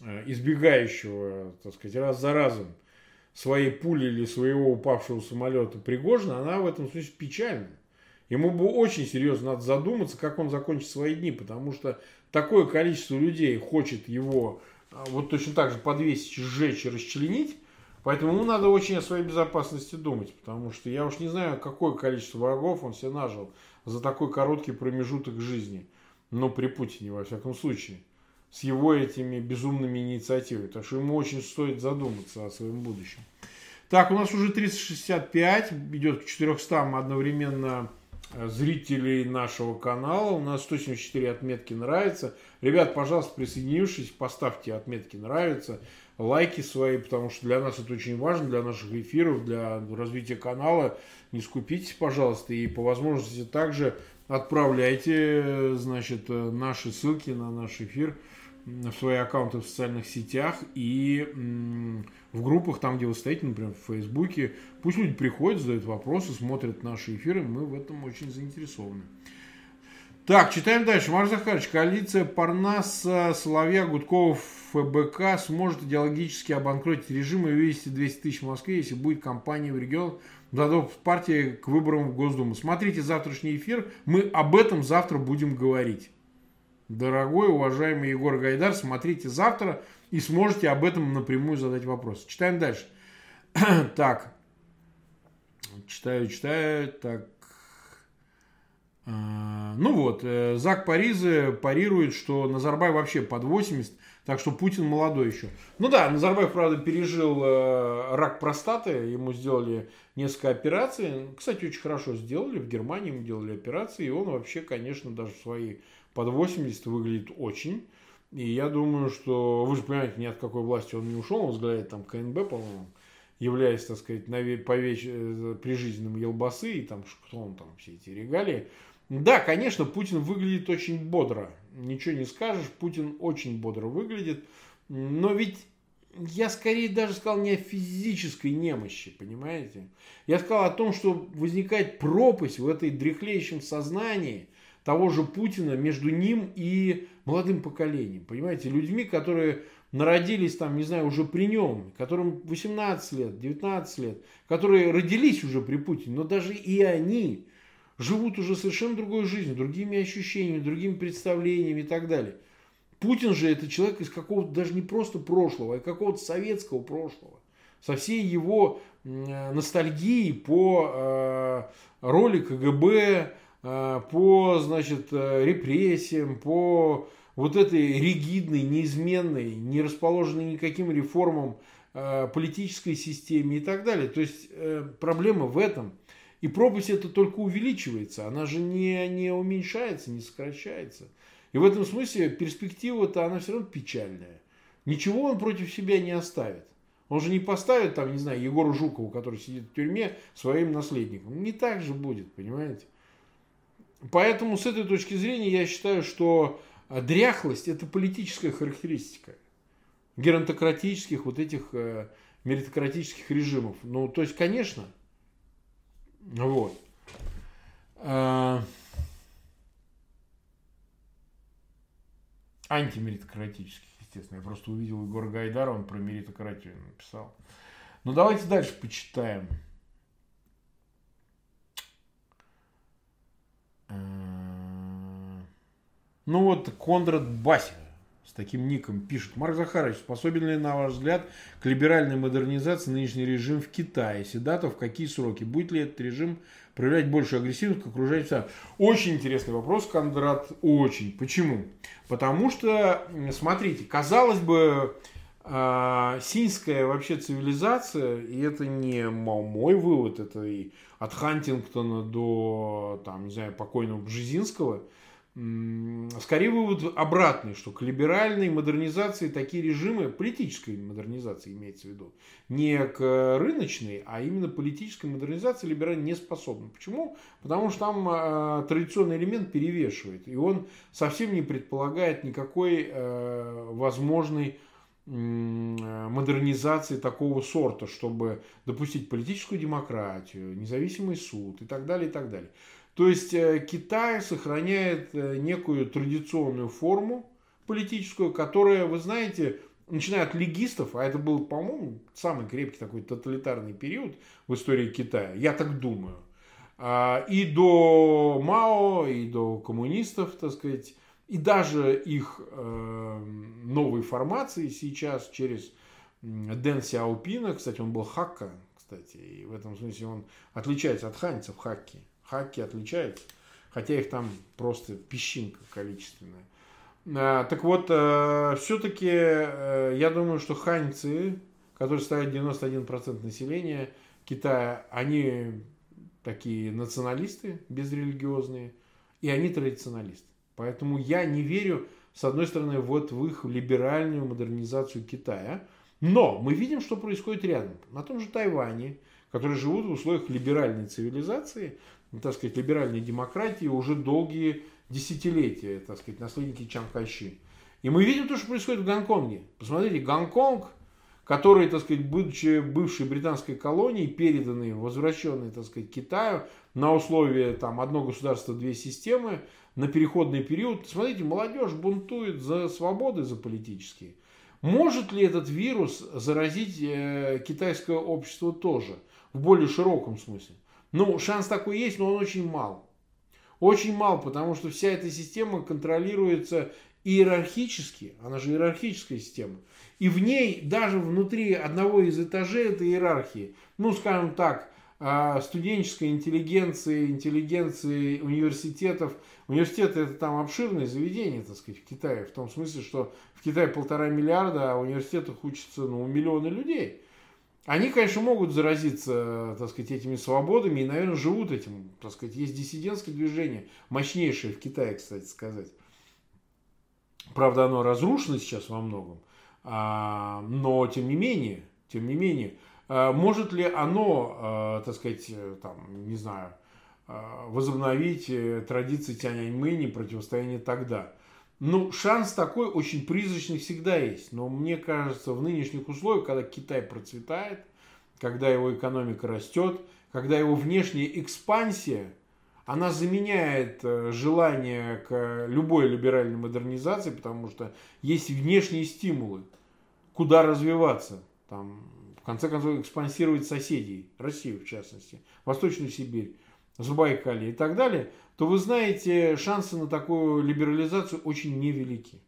э, избегающего, так сказать, раз за разом своей пули или своего упавшего самолета Пригожина, она в этом смысле печальна. Ему бы очень серьезно надо задуматься, как он закончит свои дни, потому что такое количество людей хочет его а, вот точно так же подвесить, сжечь и расчленить, поэтому ему надо очень о своей безопасности думать, потому что я уж не знаю, какое количество врагов он себе нажил за такой короткий промежуток жизни, но при Путине во всяком случае с его этими безумными инициативами. Так что ему очень стоит задуматься о своем будущем. Так, у нас уже 365, идет к 400 одновременно э, зрителей нашего канала. У нас 174 отметки нравится. Ребят, пожалуйста, присоединившись, поставьте отметки нравится, лайки свои, потому что для нас это очень важно, для наших эфиров, для развития канала. Не скупитесь, пожалуйста, и по возможности также отправляйте, значит, э, наши ссылки на наш эфир в свои аккаунты в социальных сетях и в группах, там, где вы стоите, например, в Фейсбуке. Пусть люди приходят, задают вопросы, смотрят наши эфиры, мы в этом очень заинтересованы. Так, читаем дальше. Марк Захарович, коалиция Парнаса, Соловья, Гудков, ФБК сможет идеологически обанкротить режим и вывести 200 тысяч в Москве, если будет кампания в регион дадут партии к выборам в Госдуму. Смотрите завтрашний эфир, мы об этом завтра будем говорить. Дорогой, уважаемый Егор Гайдар, смотрите завтра и сможете об этом напрямую задать вопрос. Читаем дальше. так. Читаю, читаю. Так. А, ну вот, э, Зак Паризы парирует, что Назарбай вообще под 80, так что Путин молодой еще. Ну да, Назарбаев, правда, пережил э, рак простаты, ему сделали несколько операций. Кстати, очень хорошо сделали, в Германии ему делали операции, и он вообще, конечно, даже в свои под 80 выглядит очень. И я думаю, что вы же понимаете, ни от какой власти он не ушел, он возглавляет там КНБ, по-моему, являясь, так сказать, по веч... Э, прижизненным елбасы, и там, кто он там, все эти регалии. Да, конечно, Путин выглядит очень бодро. Ничего не скажешь, Путин очень бодро выглядит. Но ведь я скорее даже сказал не о физической немощи, понимаете? Я сказал о том, что возникает пропасть в этой дряхлеющем сознании – того же Путина между ним и молодым поколением. Понимаете, людьми, которые народились там, не знаю, уже при нем, которым 18 лет, 19 лет, которые родились уже при Путине, но даже и они живут уже совершенно другой жизнью, другими ощущениями, другими представлениями и так далее. Путин же это человек из какого-то даже не просто прошлого, а какого-то советского прошлого. Со всей его ностальгией по э, роли КГБ, Э, по, значит, э, репрессиям, по вот этой ригидной, неизменной, не расположенной никаким реформам э, политической системе и так далее. То есть проблема в этом. И пропасть это только увеличивается, она же не, не уменьшается, не сокращается. И в этом смысле перспектива-то она все равно печальная. Ничего он против себя не оставит. Он же не поставит там, не знаю, Егору Жукову, который сидит в тюрьме, своим наследником. Не так же будет, понимаете? Поэтому с этой точки зрения я считаю, что э, дряхлость – это политическая характеристика геронтократических, вот этих э, меритократических режимов. Ну, то есть, конечно, вот. Э, антимеритократических, естественно. Я просто увидел Егора Гайдара, он про меритократию написал. Ну, давайте дальше почитаем. Ну вот Кондрат Бася с таким ником пишет. Марк Захарович, способен ли, на ваш взгляд, к либеральной модернизации нынешний режим в Китае? Если да, то в какие сроки? Будет ли этот режим проявлять большую агрессивность к окружающим Очень интересный вопрос, Кондрат, очень. Почему? Потому что, смотрите, казалось бы, а, синская вообще цивилизация, и это не мой вывод, это и от Хантингтона до, там, не знаю, покойного Бжезинского – скорее вывод обратный, что к либеральной модернизации такие режимы, политической модернизации имеется в виду, не к рыночной, а именно политической модернизации либеральной не способны. Почему? Потому что там э, традиционный элемент перевешивает, и он совсем не предполагает никакой э, возможной модернизации такого сорта, чтобы допустить политическую демократию, независимый суд и так далее, и так далее. То есть э, Китай сохраняет э, некую традиционную форму политическую, которая, вы знаете, начиная от легистов, а это был, по-моему, самый крепкий такой тоталитарный период в истории Китая, я так думаю, а, и до Мао, и до коммунистов, так сказать, и даже их э, новой формации сейчас через Дэн Сяопина, кстати, он был хакка, кстати, и в этом смысле он отличается от ханьцев хакки хаки отличаются, хотя их там просто песчинка количественная. А, так вот, э, все-таки э, я думаю, что ханьцы, которые составляют 91% населения Китая, они такие националисты безрелигиозные, и они традиционалисты. Поэтому я не верю, с одной стороны, вот в их либеральную модернизацию Китая, но мы видим, что происходит рядом. На том же Тайване, которые живут в условиях либеральной цивилизации, так сказать, либеральной демократии уже долгие десятилетия, так сказать, наследники Чан Кайши. И мы видим то, что происходит в Гонконге. Посмотрите, Гонконг, который, так сказать, будучи бывшей британской колонией, переданный, возвращенный, так сказать, Китаю на условия там одно государство, две системы, на переходный период. Смотрите, молодежь бунтует за свободы, за политические. Может ли этот вирус заразить э, китайское общество тоже, в более широком смысле? Ну, шанс такой есть, но он очень мал. Очень мал, потому что вся эта система контролируется иерархически, она же иерархическая система. И в ней, даже внутри одного из этажей этой иерархии, ну, скажем так, а, студенческой интеллигенции, интеллигенции университетов. Университеты это там обширное заведение, так сказать, в Китае. В том смысле, что в Китае полтора миллиарда, а в университетах учатся ну, миллионы людей. Они, конечно, могут заразиться, так сказать, этими свободами и, наверное, живут этим. Так сказать, есть диссидентское движение, мощнейшее в Китае, кстати сказать. Правда, оно разрушено сейчас во многом, а, но тем не менее, тем не менее, а, может ли оно, а, так сказать, там, не знаю, возобновить э, традиции Тяньаньмэни, противостояние тогда? Ну, шанс такой очень призрачный всегда есть. Но мне кажется, в нынешних условиях, когда Китай процветает, когда его экономика растет, когда его внешняя экспансия, она заменяет э, желание к любой либеральной модернизации, потому что есть внешние стимулы, куда развиваться. Там, в конце концов, экспансировать соседей, Россию в частности, Восточную Сибирь, Забайкалье и так далее – то вы знаете, шансы на такую либерализацию очень невелики.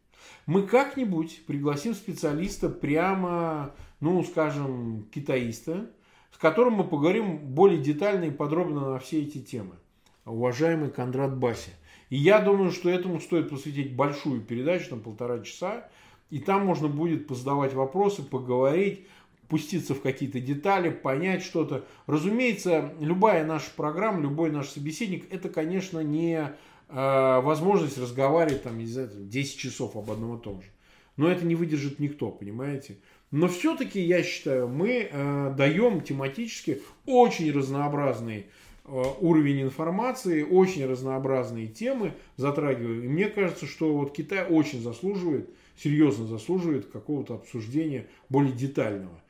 Мы как-нибудь пригласим специалиста прямо, ну, скажем, китаиста, с которым мы поговорим более детально и подробно на все эти темы. Уважаемый Кондрат Баси. И я думаю, что этому стоит посвятить большую передачу, на полтора часа. И там можно будет позадавать вопросы, поговорить, пуститься в какие-то детали, понять что-то. Разумеется, любая наша программа, любой наш собеседник, это, конечно, не э, возможность разговаривать там, не знаю, 10 часов об одном и том же. Но это не выдержит никто, понимаете? Но все-таки, я считаю, мы э, даем тематически очень разнообразный э, уровень информации, очень разнообразные темы затрагиваем. И мне кажется, что вот Китай очень заслуживает, серьезно заслуживает какого-то обсуждения более детального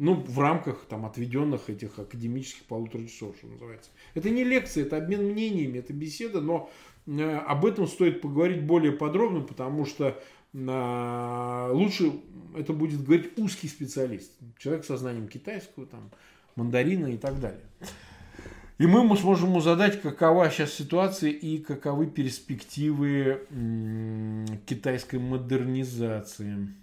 ну, в рамках там отведенных этих академических полутора часов, что называется. Это не лекция, это обмен мнениями, это беседа, но э, об этом стоит поговорить более подробно, потому что лучше это будет говорить узкий специалист, человек со знанием китайского, там, мандарина и так далее. И мы сможем ему задать, какова сейчас ситуация и каковы перспективы китайской модернизации.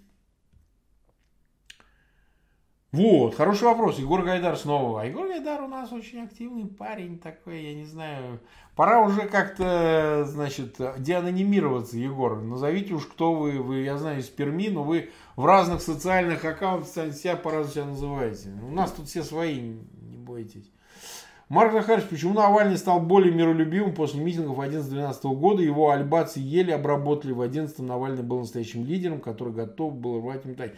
Вот, хороший вопрос. Егор Гайдар снова. А Егор Гайдар у нас очень активный парень такой, я не знаю. Пора уже как-то, значит, деанонимироваться, Егор. Назовите уж, кто вы. Вы, я знаю, из Перми, но вы в разных социальных аккаунтах себя по-разному себя называете. У нас тут все свои, не бойтесь. Марк Захарович, почему Навальный стал более миролюбивым после митингов 11-12 года? Его альбацы еле обработали. В 11 Навальный был настоящим лидером, который готов был рвать им дать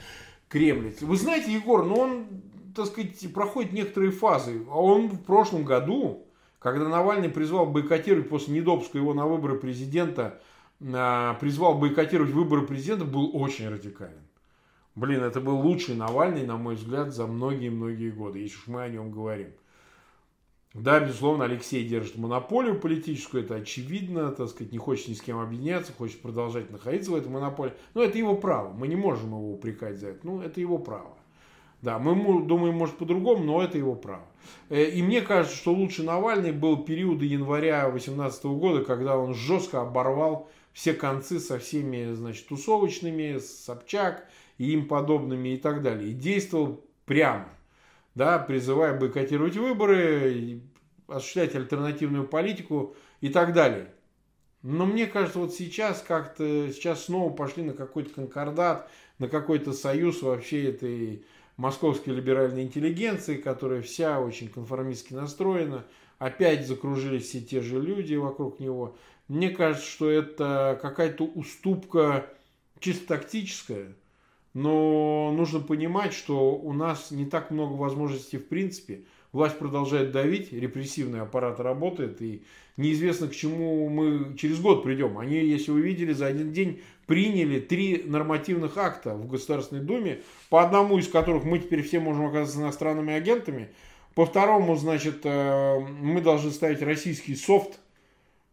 кремлец. Вы знаете, Егор, ну он, так сказать, проходит некоторые фазы. А он в прошлом году, когда Навальный призвал бойкотировать после недопуска его на выборы президента, а, призвал бойкотировать выборы президента, был очень радикален. Блин, это был лучший Навальный, на мой взгляд, за многие-многие годы, если уж мы о нем говорим. Да, безусловно, Алексей держит монополию политическую, это очевидно, так сказать, не хочет ни с кем объединяться, хочет продолжать находиться в этой монополии. Но это его право, мы не можем его упрекать за это, ну, это его право. Да, мы думаем, может, по-другому, но это его право. Э, и мне кажется, что лучше Навальный был период января 2018 года, когда он жестко оборвал все концы со всеми, значит, тусовочными, Собчак и им подобными и так далее. И действовал прямо да, призывая бойкотировать выборы, осуществлять альтернативную политику и так далее. Но мне кажется, вот сейчас как-то, сейчас снова пошли на какой-то конкордат, на какой-то союз вообще этой московской либеральной интеллигенции, которая вся очень конформистски настроена. Опять закружились все те же люди вокруг него. Мне кажется, что это какая-то уступка чисто тактическая, но нужно понимать, что у нас не так много возможностей в принципе. Власть продолжает давить, репрессивный аппарат работает, и неизвестно, к чему мы через год придем. Они, если вы видели, за один день приняли три нормативных акта в Государственной Думе, по одному из которых мы теперь все можем оказаться иностранными агентами, по второму, значит, э, мы должны ставить российский софт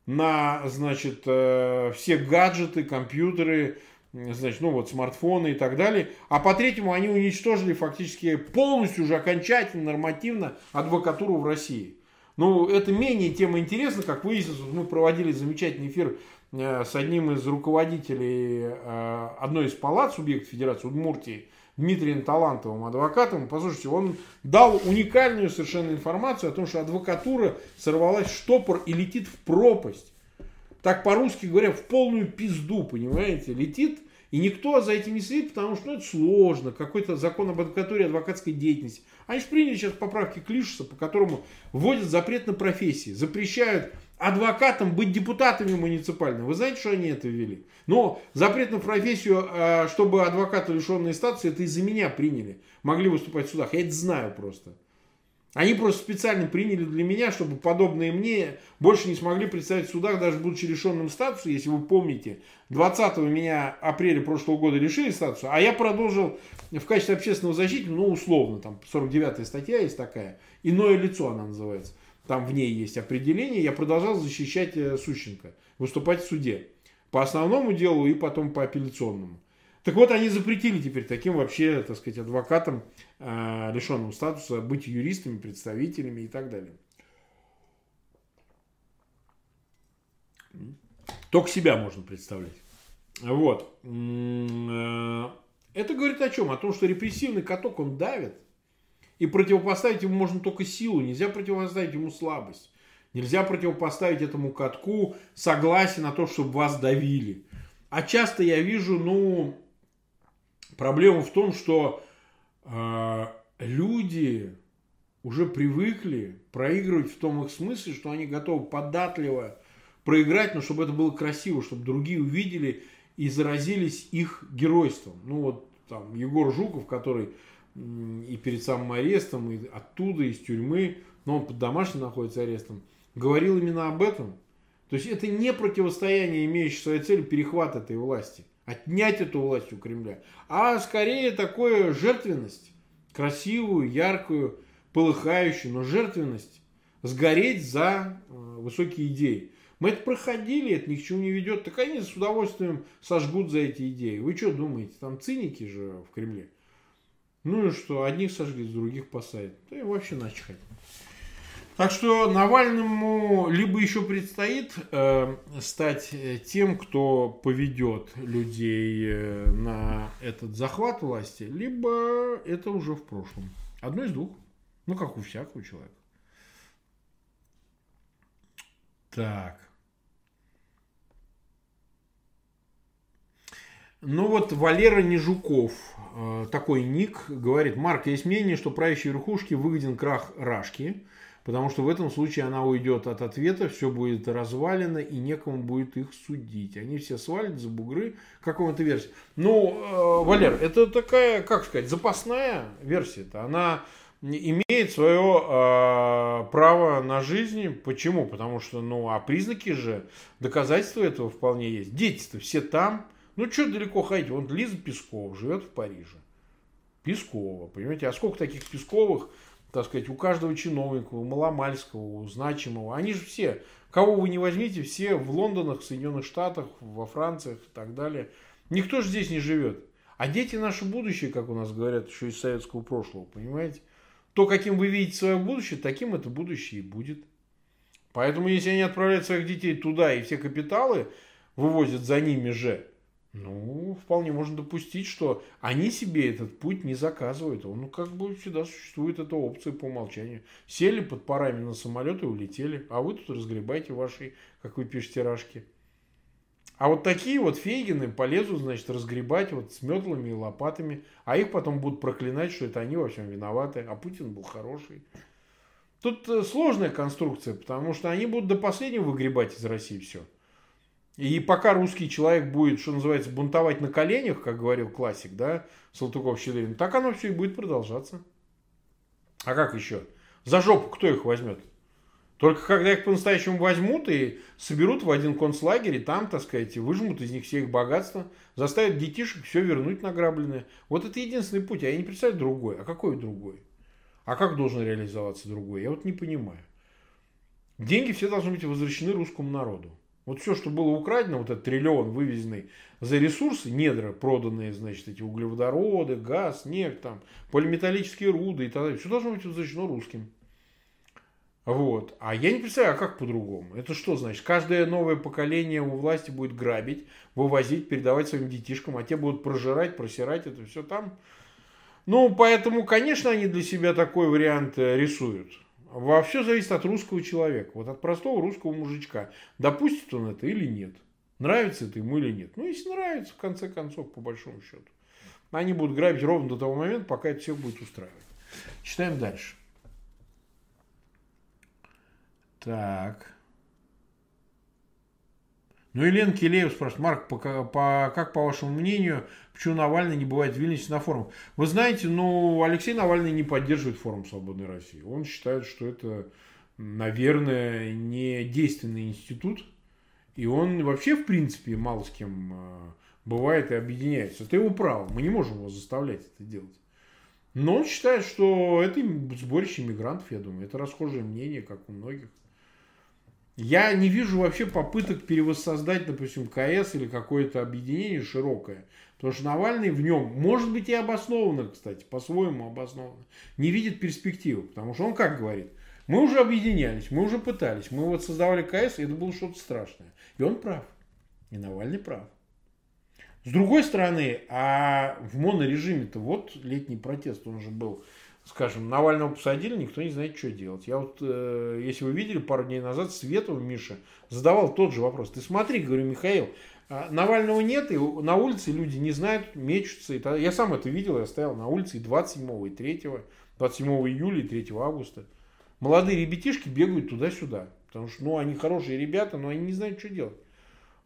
на, значит, э, все гаджеты, компьютеры, значит, ну вот смартфоны и так далее. А по третьему они уничтожили фактически полностью уже окончательно, нормативно адвокатуру в России. Ну, это менее тема интересна, как выяснилось, мы проводили замечательный эфир э, с одним из руководителей э, одной из палат субъектов Федерации Удмуртии, Дмитрием Талантовым, адвокатом. Послушайте, он дал уникальную совершенно информацию о том, что адвокатура сорвалась в штопор и летит в пропасть. Так по-русски говоря, в полную пизду, понимаете, летит и никто за этим не следит, потому что ну, это сложно. Какой-то закон об адвокатуре адвокатской деятельности. Они же приняли сейчас поправки Клишеса, по которому вводят запрет на профессии. Запрещают адвокатам быть депутатами муниципальными. Вы знаете, что они это ввели? Но запрет на профессию, а, чтобы адвокаты, лишенные статуса, это из-за меня приняли. Могли выступать в судах. Я это знаю просто. Они просто специально приняли для меня, чтобы подобные мне больше не смогли представить в судах, даже будучи лишенным статуса. Если вы помните, 20 меня апреля прошлого года лишили статуса, а я продолжил в качестве общественного защитника, ну, условно, там 49-я статья есть такая, иное лицо она называется. Там в ней есть определение, я продолжал защищать э, Сущенко, выступать в суде. По основному делу и потом по апелляционному. Так вот, они запретили теперь таким вообще, так сказать, адвокатам, э, лишенным статуса, быть юристами, представителями и так далее. Только себя можно представлять. Вот. Э, это говорит о чем? О том, что репрессивный каток, он давит. И противопоставить ему можно только силу, нельзя противопоставить ему слабость. Нельзя противопоставить этому катку согласие на то, чтобы вас давили. А часто я вижу, ну, Проблема в том, что э, люди уже привыкли проигрывать в том их смысле, что они готовы податливо проиграть, но чтобы это было красиво, чтобы другие увидели и заразились их геройством. Ну вот там Егор Жуков, который и перед самым арестом, и оттуда, из тюрьмы, но он под домашним находится арестом, говорил именно об этом. То есть это не противостояние, имеющее своей целью перехват этой власти – отнять эту власть у Кремля, а скорее такое жертвенность, красивую, яркую, полыхающую, но жертвенность, сгореть за э, высокие идеи. Мы это проходили, это ни к чему не ведет. Так они с удовольствием сожгут за эти идеи. Вы что думаете, там циники же в Кремле? Ну и что, одних сожгли, других посадят. Да и вообще начхать. Так что Навальному либо еще предстоит э, стать тем, кто поведет людей э, на этот захват власти, либо это уже в прошлом. Одно из двух. Ну, как у всякого человека. Так. Ну вот Валера Нежуков, э, такой ник, говорит, Марк, есть мнение, что правящей верхушке выгоден крах Рашки – Потому что в этом случае она уйдет от ответа, все будет развалено и некому будет их судить. Они все свалят за бугры. Как вам эта версия? Ну, э, Валер, это такая, как сказать, запасная версия-то. Она имеет свое э, право на жизнь. Почему? Потому что, ну, а признаки же, доказательства этого вполне есть. Дети-то все там. Ну, что далеко ходить? Вот Лиза Пескова живет в Париже. Пескова, понимаете? А сколько таких Песковых так сказать, у каждого чиновника, у маломальского, у значимого. Они же все, кого вы не возьмите, все в Лондонах, в Соединенных Штатах, во Франции и так далее. Никто же здесь не живет. А дети наше будущее, как у нас говорят, еще из советского прошлого, понимаете? То, каким вы видите свое будущее, таким это будущее и будет. Поэтому, если они отправляют своих детей туда и все капиталы вывозят за ними же, ну, вполне можно допустить, что они себе этот путь не заказывают. Ну, как бы всегда существует эта опция по умолчанию. Сели под парами на самолет и улетели, а вы тут разгребайте ваши, как вы пишете, рашки. А вот такие вот фейгины полезут, значит, разгребать вот с метлами и лопатами, а их потом будут проклинать, что это они во всем виноваты, а Путин был хороший. Тут э, сложная конструкция, потому что они будут до последнего выгребать из России все. И пока русский человек будет, что называется, бунтовать на коленях, как говорил классик, да, Салтыков-Щедрин, так оно все и будет продолжаться. А как еще? За жопу кто их возьмет? Только когда их по-настоящему возьмут и соберут в один концлагерь, и там, так сказать, выжмут из них все их богатства, заставят детишек все вернуть награбленное. Вот это единственный путь, а я не представляю другой. А какой другой? А как должен реализоваться другой? Я вот не понимаю. Деньги все должны быть возвращены русскому народу. Вот все, что было украдено, вот этот триллион вывезенный за ресурсы, недра проданные, значит, эти углеводороды, газ, нефть, там, полиметаллические руды и так далее, все должно быть возвращено русским. Вот. А я не представляю, а как по-другому? Это что значит? Каждое новое поколение у власти будет грабить, вывозить, передавать своим детишкам, а те будут прожирать, просирать это все там. Ну, поэтому, конечно, они для себя такой вариант э, рисуют. Во все зависит от русского человека, вот от простого русского мужичка. Допустит он это или нет. Нравится это ему или нет. Ну, если нравится, в конце концов, по большому счету. Они будут грабить ровно до того момента, пока это все будет устраивать. Читаем дальше. Так. Ну, Елена Килеев спрашивает, Марк, по, по, как по вашему мнению, почему Навальный не бывает в Вильнюсе на форумах? Вы знаете, ну, Алексей Навальный не поддерживает форум «Свободной России». Он считает, что это, наверное, не действенный институт, и он вообще, в принципе, мало с кем э, бывает и объединяется. Это его право, мы не можем его заставлять это делать. Но он считает, что это сборище мигрантов, я думаю. Это расхожее мнение, как у многих. Я не вижу вообще попыток перевоссоздать, допустим, КС или какое-то объединение широкое. Потому что Навальный в нем, может быть и обоснованно, кстати, по-своему обоснованно, не видит перспективы. Потому что он как говорит, мы уже объединялись, мы уже пытались, мы вот создавали КС, и это было что-то страшное. И он прав. И Навальный прав. С другой стороны, а в монорежиме-то вот летний протест, он же был скажем, Навального посадили, никто не знает, что делать. Я вот, э, если вы видели пару дней назад, Светова Миша задавал тот же вопрос. Ты смотри, говорю, Михаил, а Навального нет, и на улице люди не знают, мечутся. И я сам это видел, я стоял на улице и 27 и 3, 27 июля и 3 августа. Молодые ребятишки бегают туда-сюда. Потому что, ну, они хорошие ребята, но они не знают, что делать.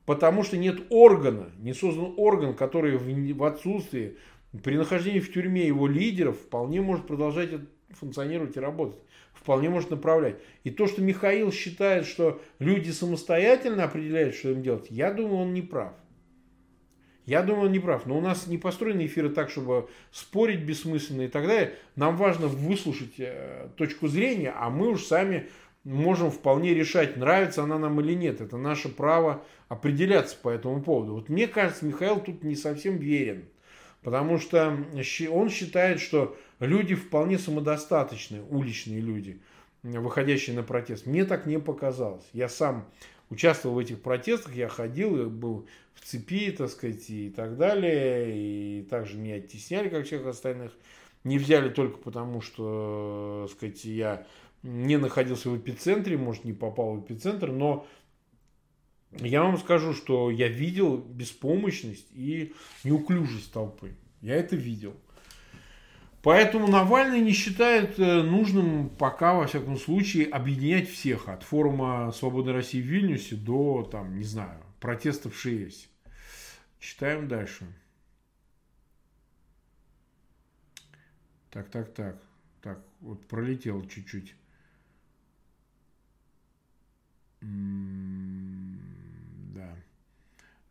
Потому что нет органа, не создан орган, который в, в отсутствии при нахождении в тюрьме его лидеров вполне может продолжать функционировать и работать. Вполне может направлять. И то, что Михаил считает, что люди самостоятельно определяют, что им делать, я думаю, он не прав. Я думаю, он не прав. Но у нас не построены эфиры так, чтобы спорить бессмысленно и так далее. Нам важно выслушать э, точку зрения, а мы уж сами можем вполне решать, нравится она нам или нет. Это наше право определяться по этому поводу. Вот мне кажется, Михаил тут не совсем верен. Потому что он считает, что люди вполне самодостаточные, уличные люди, выходящие на протест. Мне так не показалось. Я сам участвовал в этих протестах, я ходил, был в цепи, так сказать, и так далее. И также меня оттесняли, как всех остальных. Не взяли только потому, что, так сказать, я не находился в эпицентре, может, не попал в эпицентр, но я вам скажу, что я видел беспомощность и неуклюжесть толпы. Я это видел. Поэтому Навальный не считает э, нужным пока, во всяком случае, объединять всех от форума Свободы России в Вильнюсе до, там, не знаю, протестов в. Читаем дальше. Так, так, так. Так, вот пролетел чуть-чуть. Да.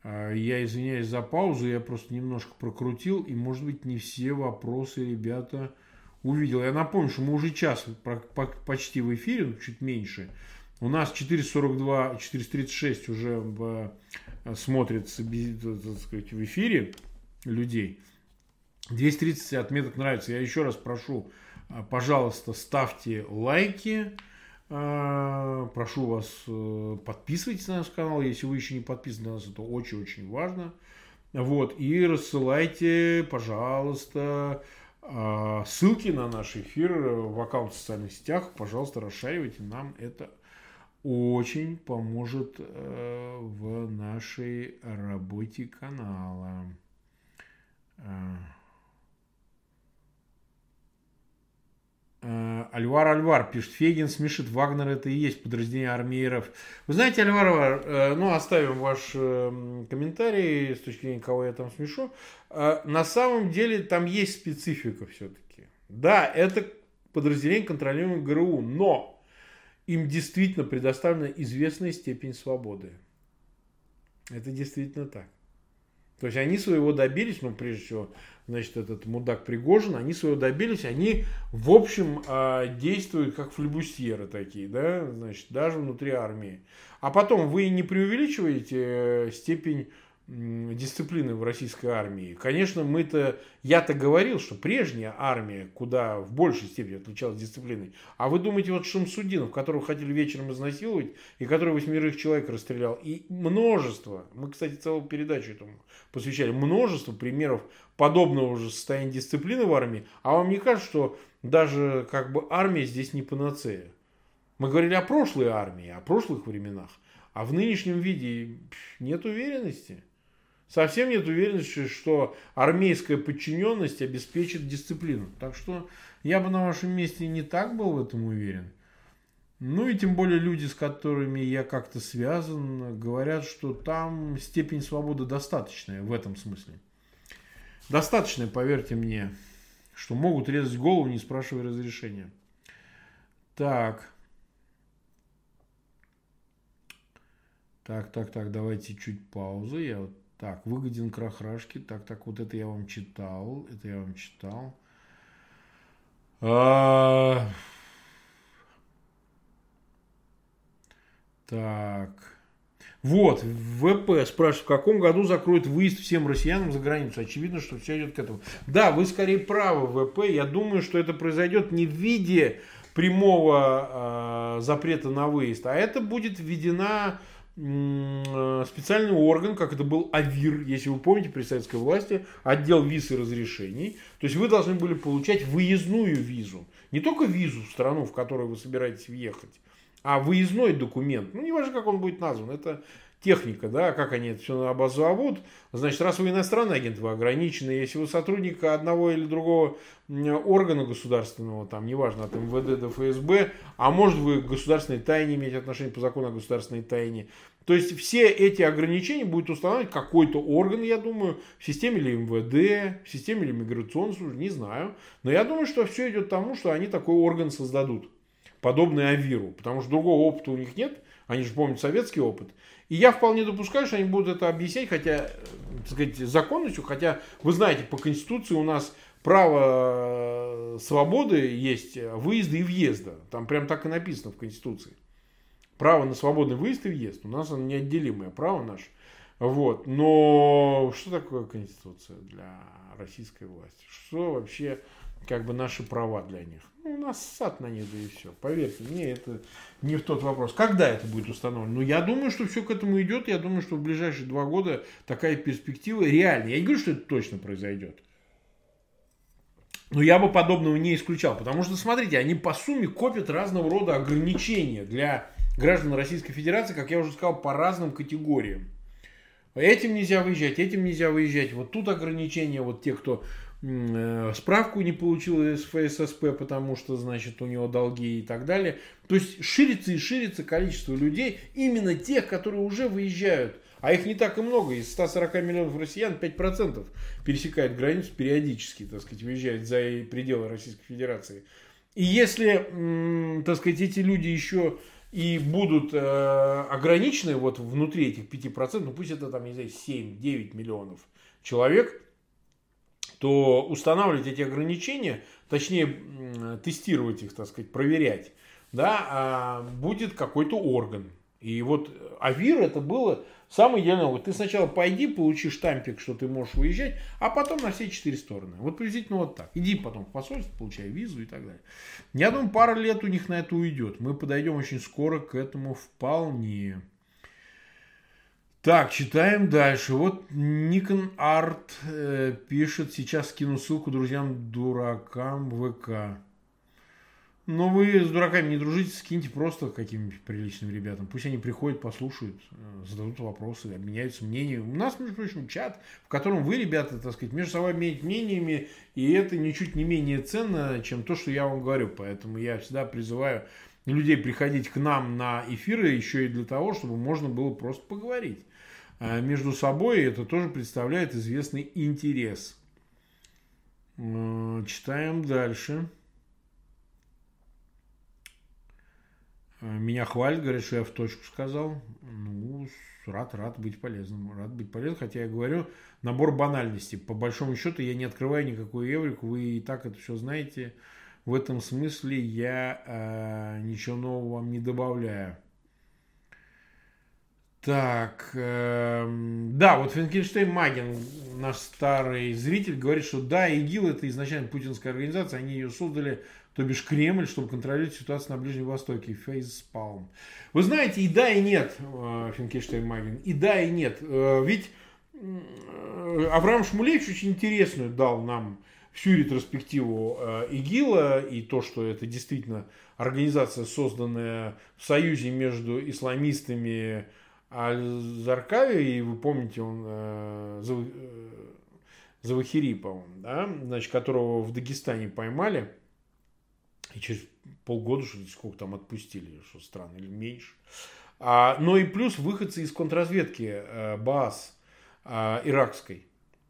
А, я извиняюсь за паузу, я просто немножко прокрутил, и, может быть, не все вопросы ребята увидел. Я напомню, что мы уже час почти в эфире, ну, чуть меньше. У нас 442, 436 уже э, смотрится так сказать, в эфире людей. 230 отметок нравится. Я еще раз прошу, э, пожалуйста, ставьте лайки, прошу вас, э, подписывайтесь на наш канал, если вы еще не подписаны на нас, это очень-очень важно. Вот, и рассылайте, пожалуйста, а, ссылки на наш эфир в аккаунт в социальных сетях. Пожалуйста, расшаривайте, нам это очень поможет э, в нашей работе канала. А. Э, Альвар Альвар пишет, Фегин смешит, Вагнер это и есть подразделение армии. Вы знаете, Альвар Альвар, э, ну оставим ваш э, комментарий с точки зрения, кого я там смешу. На самом деле там есть специфика все-таки. Да, это подразделение контролируемое ГРУ, но им действительно предоставлена известная степень свободы. Это действительно так. То есть они своего добились, ну, прежде всего, значит, этот мудак Пригожин, они своего добились, они, в общем, а, действуют как флебустьеры такие, да, значит, даже внутри армии. А потом вы не преувеличиваете э, степень дисциплины в российской армии. Конечно, мы-то, я-то говорил, что прежняя армия куда в большей степени отличалась дисциплиной. А вы думаете, вот Шамсудинов, которого хотели вечером изнасиловать, и который восьмерых человек расстрелял, и множество, мы, кстати, целую передачу этому посвящали, множество примеров подобного же состояния дисциплины в армии, а вам не кажется, что даже как бы армия здесь не панацея? Мы говорили о прошлой армии, о прошлых временах, а в нынешнем виде нет уверенности. Совсем нет уверенности, что армейская подчиненность обеспечит дисциплину. Так что я бы на вашем месте не так был в этом уверен. Ну и тем более люди, с которыми я как-то связан, говорят, что там степень свободы достаточная в этом смысле. Достаточная, поверьте мне, что могут резать голову, не спрашивая разрешения. Так. Так, так, так, давайте чуть паузу. Я вот так, выгоден крах Рашки. Так, так, вот это я вам читал. Это я вам читал. А... Так. Вот, ВП спрашивает, в каком году закроют выезд всем россиянам за границу? Очевидно, что все идет к этому. Да, вы скорее правы, ВП. Я думаю, что это произойдет не в виде прямого э, запрета на выезд, а это будет введена специальный орган, как это был АВИР, если вы помните, при советской власти, отдел виз и разрешений. То есть вы должны были получать выездную визу. Не только визу в страну, в которую вы собираетесь въехать, а выездной документ. Ну, не важно, как он будет назван. Это техника, да, как они это все обозовут. Значит, раз вы иностранный агент, вы ограничены. Если вы сотрудник одного или другого органа государственного, там, неважно, от МВД до ФСБ, а может вы к государственной тайне иметь отношение по закону о государственной тайне. То есть все эти ограничения будет устанавливать какой-то орган, я думаю, в системе или МВД, в системе или миграционной службы, не знаю. Но я думаю, что все идет к тому, что они такой орган создадут, подобный Авиру, потому что другого опыта у них нет, они же помнят советский опыт. И я вполне допускаю, что они будут это объяснять, хотя, так сказать, законностью, хотя, вы знаете, по Конституции у нас право свободы есть выезда и въезда. Там прям так и написано в Конституции. Право на свободный выезд и въезд. У нас оно неотделимое право наше. Вот. Но что такое Конституция для российской власти? Что вообще как бы наши права для них? Ну, у нас сад на них, да и все. Поверьте мне, это не в тот вопрос. Когда это будет установлено? Ну, я думаю, что все к этому идет. Я думаю, что в ближайшие два года такая перспектива реальная. Я не говорю, что это точно произойдет. Но я бы подобного не исключал. Потому что, смотрите, они по сумме копят разного рода ограничения для граждан Российской Федерации, как я уже сказал, по разным категориям. Этим нельзя выезжать, этим нельзя выезжать. Вот тут ограничения, вот те, кто Э, справку не получил из ФССП, потому что, значит, у него долги и так далее. То есть ширится и ширится количество людей, именно тех, которые уже выезжают. А их не так и много. Из 140 миллионов россиян 5% пересекают границу периодически, так сказать, выезжают за пределы Российской Федерации. И если, так сказать, эти люди еще и будут э, ограничены вот внутри этих 5%, ну пусть это там, не знаю, 7-9 миллионов человек, то устанавливать эти ограничения, точнее тестировать их, так сказать, проверять, да, а, будет какой-то орган. И вот АВИР это было самое идеальное. Вот ты сначала пойди, получи штампик, что ты можешь выезжать, а потом на все четыре стороны. Вот приблизительно вот так. Иди потом в посольство, получай визу и так далее. Я думаю, пара лет у них на это уйдет. Мы подойдем очень скоро к этому вполне. Так, читаем дальше. Вот Никон Арт э, пишет, сейчас скину ссылку друзьям-дуракам ВК. Но вы с дураками не дружите, скиньте просто каким-нибудь приличным ребятам. Пусть они приходят, послушают, э, зададут вопросы, обменяются мнениями. У нас, между прочим, чат, в котором вы, ребята, так сказать, между собой обменять мнениями, и это ничуть не менее ценно, чем то, что я вам говорю. Поэтому я всегда призываю людей приходить к нам на эфиры еще и для того, чтобы можно было просто поговорить. А между собой, это тоже представляет известный интерес. Читаем дальше. Меня хвалят, говорят, что я в точку сказал. Ну, рад, рад быть полезным. Рад быть полезным, хотя я говорю, набор банальностей. По большому счету я не открываю никакую еврику, вы и так это все знаете. В этом смысле я э, ничего нового вам не добавляю. Так, э, да, вот Финкельштейн Маген, наш старый зритель, говорит, что да, ИГИЛ это изначально путинская организация, они ее создали, то бишь Кремль, чтобы контролировать ситуацию на Ближнем Востоке. Фейспалм. Вы знаете, и да, и нет, э, Финкельштейн Маген, и да, и нет. Э, ведь э, Авраам Шмулевич очень интересную дал нам всю ретроспективу ИГИЛа и то, что это действительно организация, созданная в союзе между исламистами, Аль-Заркави, и вы помните, он Завахири, по-моему, да, значит, которого в Дагестане поймали, и через полгода, что сколько там отпустили, что странно, или меньше. А, но и плюс выходцы из контрразведки э, БААС э, иракской.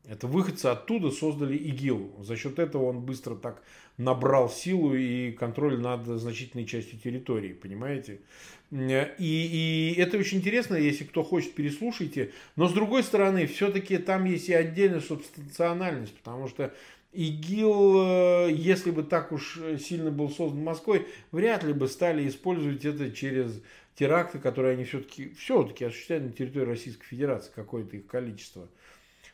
Это выходцы оттуда создали ИГИЛ. За счет этого он быстро так набрал силу и контроль над значительной частью территории, понимаете? И, и это очень интересно, если кто хочет, переслушайте. Но с другой стороны, все-таки там есть и отдельная субстанциональность, потому что ИГИЛ, э, если бы так уж сильно был создан Москвой, вряд ли бы стали использовать это через теракты, которые они все-таки все-таки осуществляют на территории Российской Федерации, какое-то их количество.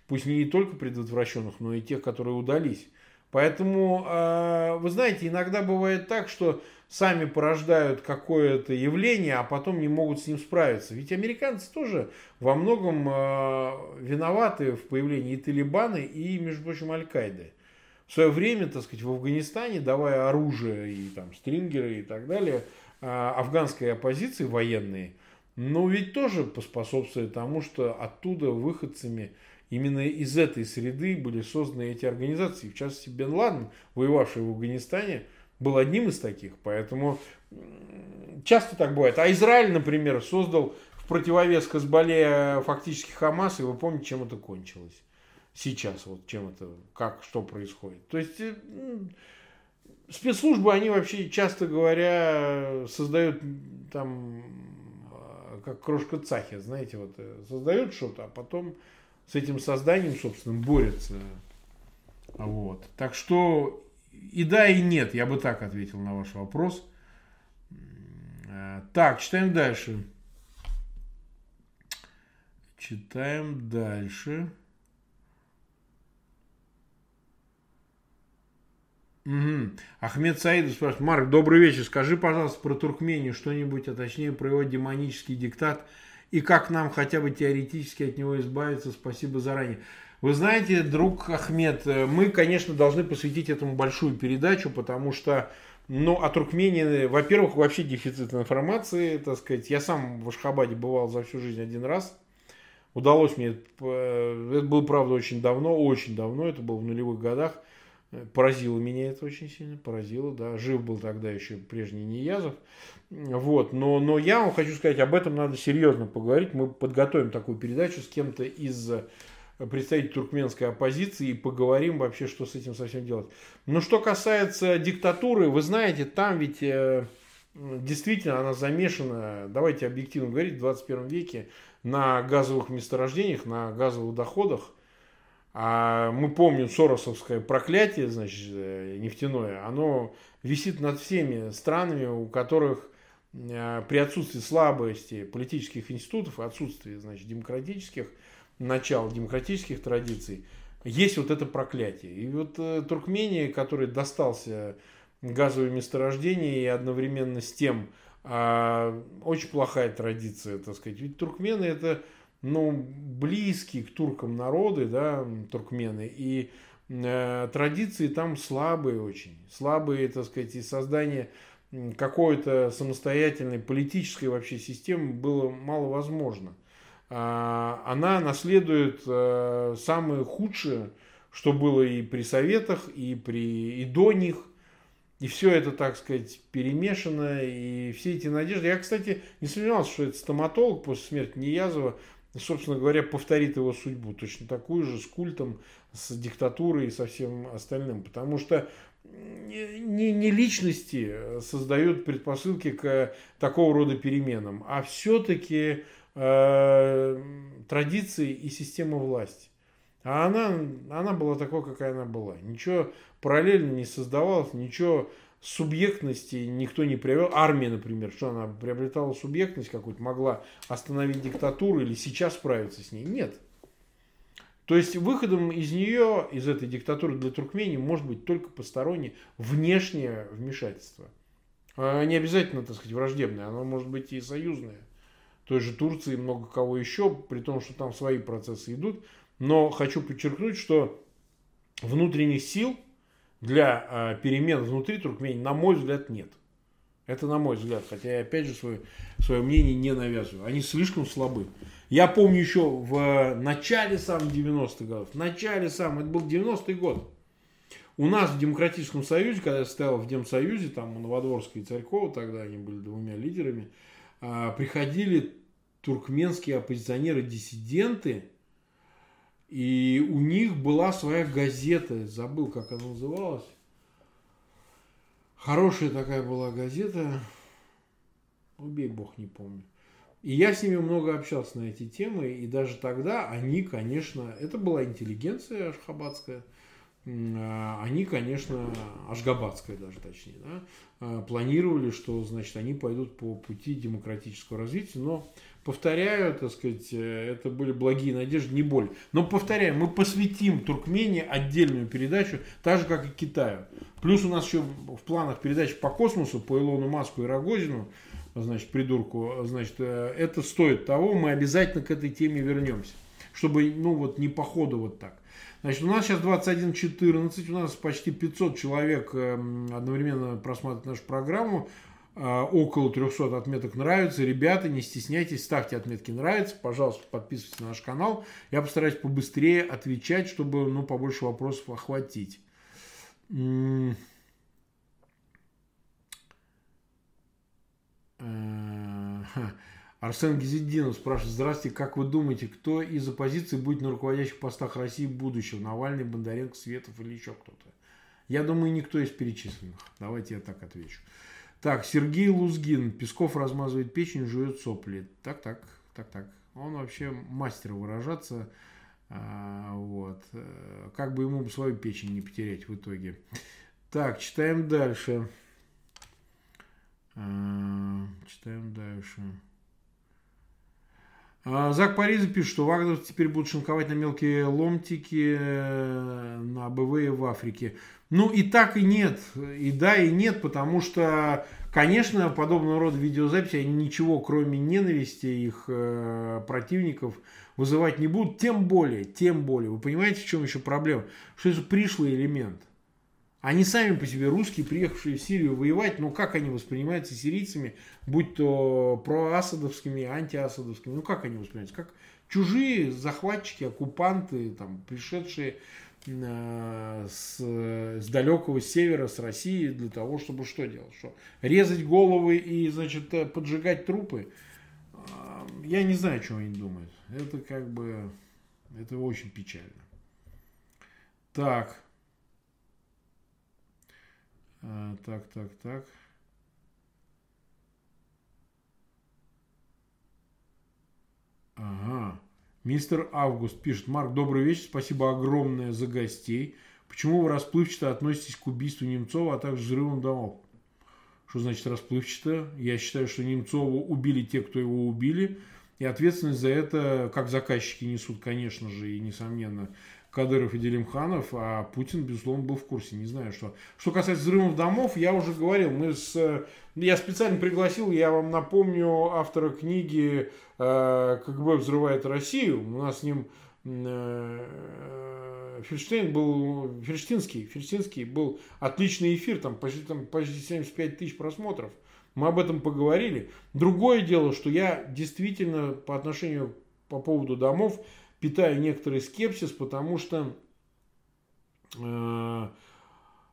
Пусть не только предотвращенных, но и тех, которые удались. Поэтому, э, вы знаете, иногда бывает так, что сами порождают какое-то явление, а потом не могут с ним справиться. Ведь американцы тоже во многом э, виноваты в появлении и Талибана, и, между прочим, Аль-Каиды. В свое время, так сказать, в Афганистане, давая оружие и там стрингеры и так далее, э, афганской оппозиции военные, но ведь тоже поспособствовали тому, что оттуда выходцами именно из этой среды были созданы эти организации. В частности, Бен Ладен, воевавший в Афганистане, был одним из таких. Поэтому часто так бывает. А Израиль, например, создал в противовес Хазбале фактически Хамас, и вы помните, чем это кончилось. Сейчас, вот чем это, как, что происходит. То есть э, спецслужбы, они вообще, часто говоря, создают там, э, как крошка цахи, знаете, вот э, создают что-то, а потом с этим созданием, собственно, борются Вот. Так что и да, и нет, я бы так ответил на ваш вопрос. Э, так, читаем дальше. Читаем дальше. Угу. Ахмед Саидов спрашивает, Марк, добрый вечер, скажи, пожалуйста, про Туркмению что-нибудь, а точнее про его демонический диктат и как нам хотя бы теоретически от него избавиться. Спасибо заранее. Вы знаете, друг Ахмед, э, мы, конечно, должны посвятить этому большую передачу, потому что, ну, о Туркмении, во-первых, вообще дефицит информации, так сказать. Я сам в Ашхабаде бывал за всю жизнь один раз. Удалось мне, э, это было, правда, очень давно, очень давно, это было в нулевых годах. Поразило меня это очень сильно, поразило, да. Жив был тогда еще прежний Неязов. Вот, но, но я вам хочу сказать, об этом надо серьезно поговорить. Мы подготовим такую передачу с кем-то из э, представителей туркменской оппозиции и поговорим вообще, что с этим совсем делать. Но что касается диктатуры, вы знаете, там ведь э, действительно она замешана, давайте объективно говорить, в 21 веке на газовых месторождениях, на газовых доходах. А мы помним Соросовское проклятие, значит, э, нефтяное, оно висит над всеми странами, у которых э, при отсутствии слабости политических институтов, отсутствии, значит, демократических начал, демократических традиций, есть вот это проклятие. И вот э, Туркмения, который достался газовые месторождения и одновременно с тем э, очень плохая традиция, так сказать. Ведь туркмены это ну, близкие к туркам народы, да, туркмены, и э, традиции там слабые очень, слабые, так сказать, и создание какой-то самостоятельной политической вообще системы было мало возможно. А, она наследует э, самое худшее, что было и при советах, и, при, и до них. И все это, так сказать, перемешано, и все эти надежды. Я, кстати, не сомневался, что этот стоматолог после смерти Неязова собственно говоря, повторит его судьбу, точно такую же, с культом, с диктатурой и со всем остальным. Потому что не, не личности создают предпосылки к такого рода переменам, а все-таки э, традиции и система власти. А она, она была такой, какая она была. Ничего параллельно не создавалось, ничего субъектности никто не привел. Армия, например, что она приобретала субъектность какую-то, могла остановить диктатуру или сейчас справиться с ней? Нет. То есть выходом из нее, из этой диктатуры для Туркмении, может быть только постороннее внешнее вмешательство. А не обязательно, так сказать, враждебное, оно может быть и союзное. Той же Турции много кого еще, при том, что там свои процессы идут. Но хочу подчеркнуть, что внутренних сил – для э, перемен внутри Туркмении, на мой взгляд, нет. Это на мой взгляд, хотя я опять же свое, свое мнение не навязываю. Они слишком слабы. Я помню еще в начале самых 90-х годов, в начале самых, это был 90-й год, у нас в Демократическом Союзе, когда я стоял в Демсоюзе, там у и Царькова, тогда они были двумя лидерами, а, приходили туркменские оппозиционеры-диссиденты, и у них была своя газета, забыл, как она называлась. Хорошая такая была газета. Убей бог, не помню. И я с ними много общался на эти темы, и даже тогда они, конечно, это была интеллигенция ашхабадская, а, они, конечно, ашгабадская даже точнее, да, а, планировали, что, значит, они пойдут по пути демократического развития, но Повторяю, так сказать, э, это были благие надежды, не боль. Но повторяю, мы посвятим Туркмении отдельную передачу, так же, как и Китаю. Плюс у нас еще в планах передач по космосу, по Илону Маску и Рогозину, значит, придурку, значит, э, это стоит того, мы обязательно к этой теме вернемся. Чтобы, ну вот, не по ходу вот так. Значит, у нас сейчас 21.14, у нас почти 500 человек эм, одновременно просматривают нашу программу. А, около 300 отметок нравится. Ребята, не стесняйтесь, ставьте отметки нравится. Пожалуйста, подписывайтесь на наш канал. Я постараюсь побыстрее отвечать, чтобы ну, побольше вопросов охватить. Э, Арсен Гизеддинов спрашивает, здравствуйте, как вы думаете, кто из оппозиции будет на руководящих постах России в будущем? Навальный, Бондаренко, Светов или еще кто-то? Я думаю, никто из перечисленных. Давайте я так отвечу. Так, Сергей Лузгин. Песков размазывает печень, жует сопли. Так, так, так, так. Он вообще мастер выражаться. А, вот. Как бы ему свою печень не потерять в итоге. Так, читаем дальше. А, читаем дальше. А, Зак Париза пишет, что вагнеры теперь будут шинковать на мелкие ломтики э, на БВ в Африке. Ну и так и нет. И да, и нет, потому что, конечно, подобного рода видеозаписи они ничего, кроме ненависти их э, противников, вызывать не будут. Тем более, тем более. Вы понимаете, в чем еще проблема? Что это пришлый элемент. Они сами по себе русские, приехавшие в Сирию воевать, ну как они воспринимаются сирийцами, будь то проасадовскими, антиасадовскими, ну как они воспринимаются? Как чужие захватчики, оккупанты, там, пришедшие э, с, с далекого севера, с России, для того, чтобы что делать? Что? Резать головы и, значит, э, поджигать трупы? Я не знаю, что они думают. Это как бы, это очень печально. Так. А, так, так, так. Ага. Мистер Август пишет. Марк, добрый вечер. Спасибо огромное за гостей. Почему вы расплывчато относитесь к убийству Немцова, а также взрывам домов? Что значит расплывчато? Я считаю, что Немцова убили те, кто его убили. И ответственность за это, как заказчики несут, конечно же, и несомненно, Кадыров и Делимханов, а Путин, безусловно, был в курсе. Не знаю, что. Что касается взрывов домов, я уже говорил, мы с... Я специально пригласил, я вам напомню, автора книги э, «КГБ взрывает Россию». У нас с ним э, Ферштейн был, Ферштинский, Ферштинский был отличный эфир, там почти, там почти 75 тысяч просмотров. Мы об этом поговорили. Другое дело, что я действительно по отношению по поводу домов питаю некоторый скепсис, потому что э,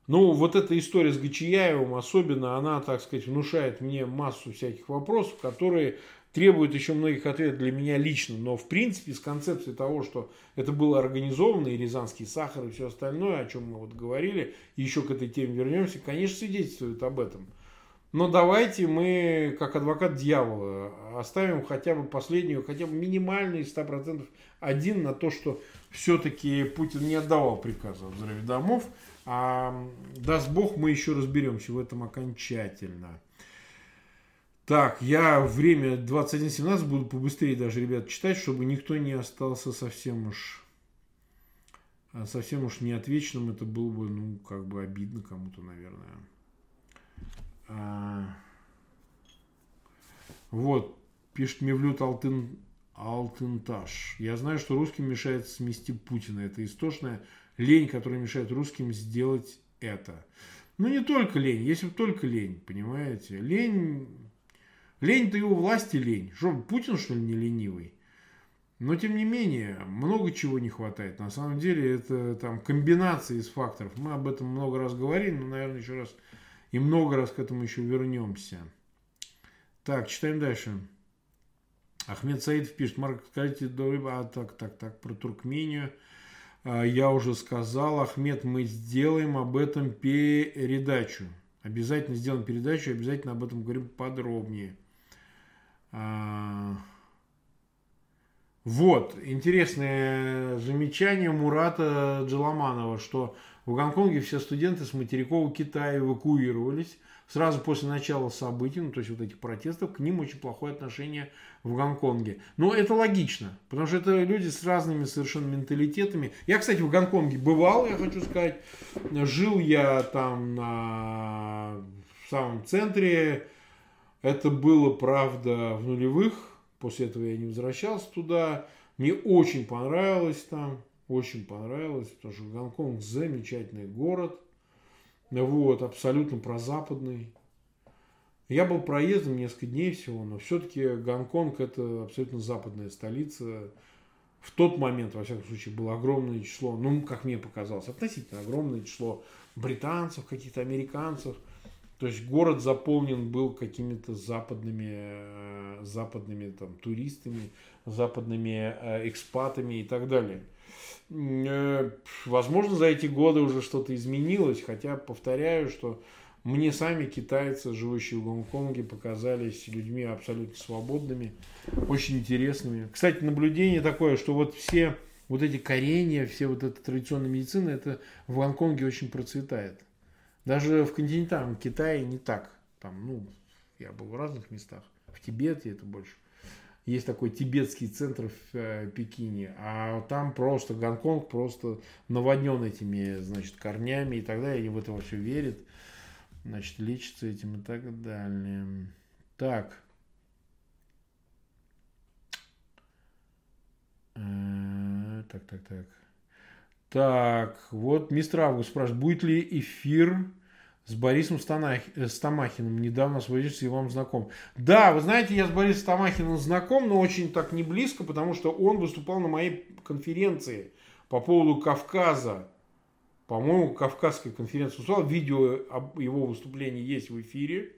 ну, вот эта история с Гачияевым особенно, она, так сказать, внушает мне массу всяких вопросов, которые требуют еще многих ответов для меня лично. Но, в принципе, с концепцией того, что это было организовано, и Рязанский сахар, и все остальное, о чем мы вот говорили, еще к этой теме вернемся, конечно, свидетельствует об этом. Но давайте мы, как адвокат дьявола, оставим хотя бы последнюю, хотя бы минимальный 100% один на то, что все-таки Путин не отдавал приказа о взрыве домов. А даст Бог, мы еще разберемся в этом окончательно. Так, я время 21.17 буду побыстрее даже, ребят, читать, чтобы никто не остался совсем уж совсем уж неотвеченным. Это было бы, ну, как бы обидно кому-то, наверное. А, вот, пишет Мевлют Алтын, Алтынташ. Я знаю, что русским мешает смести Путина. Это истошная лень, которая мешает русским сделать это. Ну, не только лень, если бы только лень, понимаете. Лень, лень-то его власти лень. Что, Путин, что ли, не ленивый? Но, тем не менее, много чего не хватает. На самом деле, это там комбинация из факторов. Мы об этом много раз говорили, но, наверное, еще раз и много раз к этому еще вернемся. Так, читаем дальше. Ахмед Саидов пишет, Марк, скажите, а, так, так, так, про Туркмению. А, я уже сказал, Ахмед, мы сделаем об этом передачу. Обязательно сделаем передачу, обязательно об этом говорим подробнее. А, вот, интересное замечание Мурата Джаламанова, что в Гонконге все студенты с материкового Китая эвакуировались сразу после начала событий, ну, то есть вот этих протестов, к ним очень плохое отношение в Гонконге. Но это логично, потому что это люди с разными совершенно менталитетами. Я, кстати, в Гонконге бывал, я хочу сказать. Жил я там на в самом центре. Это было, правда, в нулевых. После этого я не возвращался туда. Мне очень понравилось там очень понравилось, потому что Гонконг замечательный город, вот, абсолютно прозападный. Я был проездом несколько дней всего, но все-таки Гонконг это абсолютно западная столица. В тот момент, во всяком случае, было огромное число, ну, как мне показалось, относительно огромное число британцев, каких-то американцев. То есть город заполнен был какими-то западными, э, западными там, туристами, западными э, экспатами и так далее. Э, возможно, за эти годы уже что-то изменилось, хотя повторяю, что мне сами китайцы, живущие в Гонконге, показались людьми абсолютно свободными, очень интересными. Кстати, наблюдение такое, что вот все вот эти коренья, все вот эта традиционная медицина, это в Гонконге очень процветает. Даже в континентальном Китае не так. Там, ну, я был в разных местах. В Тибете это больше. Есть такой тибетский центр в э, Пекине, а там просто Гонконг просто наводнен этими, значит, корнями и так далее. Они в это все верят. Значит, лечится этим и так далее. Так. Э, так, так, так. Так, вот мистер Август спрашивает, будет ли эфир с Борисом Станах... Э, Стамахиным. Недавно сводился и вам знаком. Да, вы знаете, я с Борисом Стамахиным знаком, но очень так не близко, потому что он выступал на моей конференции по поводу Кавказа. По-моему, Кавказская конференция выступал. Видео об его выступлении есть в эфире.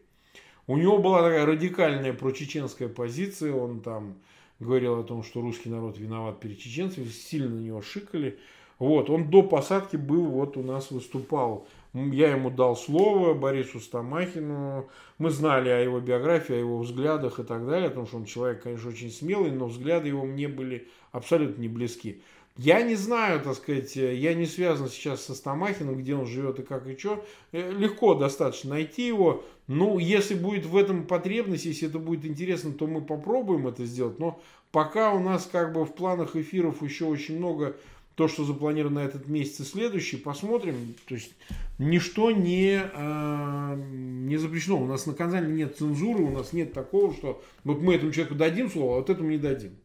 У него была такая радикальная прочеченская позиция. Он там говорил о том, что русский народ виноват перед чеченцами. Сильно на него шикали. Вот, он до посадки был, вот у нас выступал я ему дал слово Борису Стамахину. Мы знали о его биографии, о его взглядах и так далее, потому что он человек, конечно, очень смелый, но взгляды его мне были абсолютно не близки. Я не знаю, так сказать, я не связан сейчас со Стамахиным, где он живет и как и что. Э, легко достаточно найти его. Ну, если будет в этом потребность, если это будет интересно, то мы попробуем это сделать. Но пока у нас как бы в планах эфиров еще очень много то, что запланировано на этот месяц и следующий, посмотрим. То есть ничто не, э, не запрещено. У нас на канале нет цензуры, у нас нет такого, что вот мы этому человеку дадим слово, а вот этому не дадим.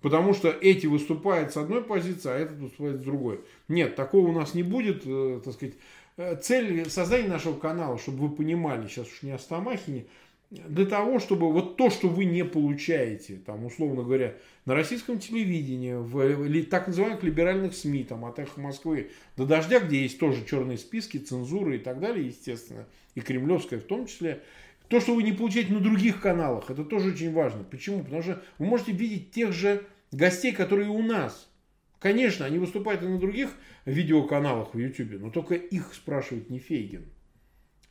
Потому что эти выступают с одной позиции, а этот выступает с другой. Нет, такого у нас не будет, э, так сказать. Э, цель создания нашего канала, чтобы вы понимали, сейчас уж не о Стамахине, для того, чтобы вот то, что вы не получаете, там, условно говоря, на российском телевидении, в так называемых либеральных СМИ, там, от «Эхо Москвы» до «Дождя», где есть тоже черные списки, цензуры и так далее, естественно, и кремлевская в том числе, то, что вы не получаете на других каналах, это тоже очень важно. Почему? Потому что вы можете видеть тех же гостей, которые у нас. Конечно, они выступают и на других видеоканалах в YouTube, но только их спрашивает не Фейгин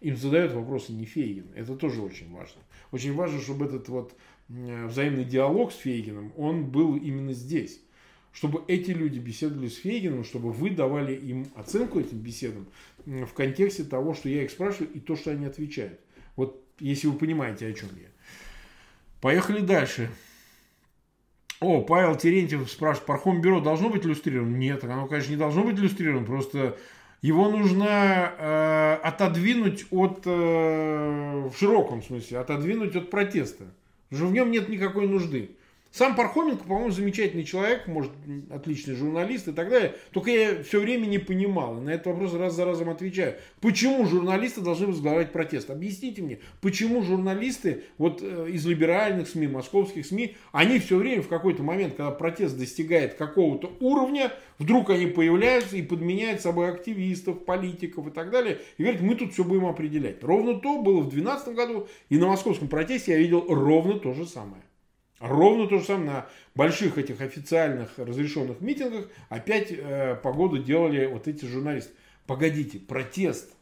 им задают вопросы не Фейгин. Это тоже очень важно. Очень важно, чтобы этот вот взаимный диалог с Фейгином, он был именно здесь. Чтобы эти люди беседовали с Фейгином, чтобы вы давали им оценку этим беседам в контексте того, что я их спрашиваю, и то, что они отвечают. Вот если вы понимаете, о чем я. Поехали дальше. О, Павел Терентьев спрашивает, Пархом-бюро должно быть иллюстрировано? Нет, оно, конечно, не должно быть иллюстрировано, просто его нужно э, отодвинуть от, э, в широком смысле, отодвинуть от протеста. Потому в нем нет никакой нужды. Сам Пархоменко, по-моему, замечательный человек, может, отличный журналист и так далее. Только я все время не понимал, и на этот вопрос раз за разом отвечаю. Почему журналисты должны возглавлять протест? Объясните мне, почему журналисты вот э, из либеральных СМИ, московских СМИ, они все время в какой-то момент, когда протест достигает какого-то уровня, вдруг они появляются и подменяют собой активистов, политиков и так далее, и говорят, мы тут все будем определять. Ровно то было в 2012 году, и на московском протесте я видел ровно то же самое. Ровно то же самое на больших этих официальных разрешенных митингах опять э, погоду делали вот эти журналисты. Погодите, протест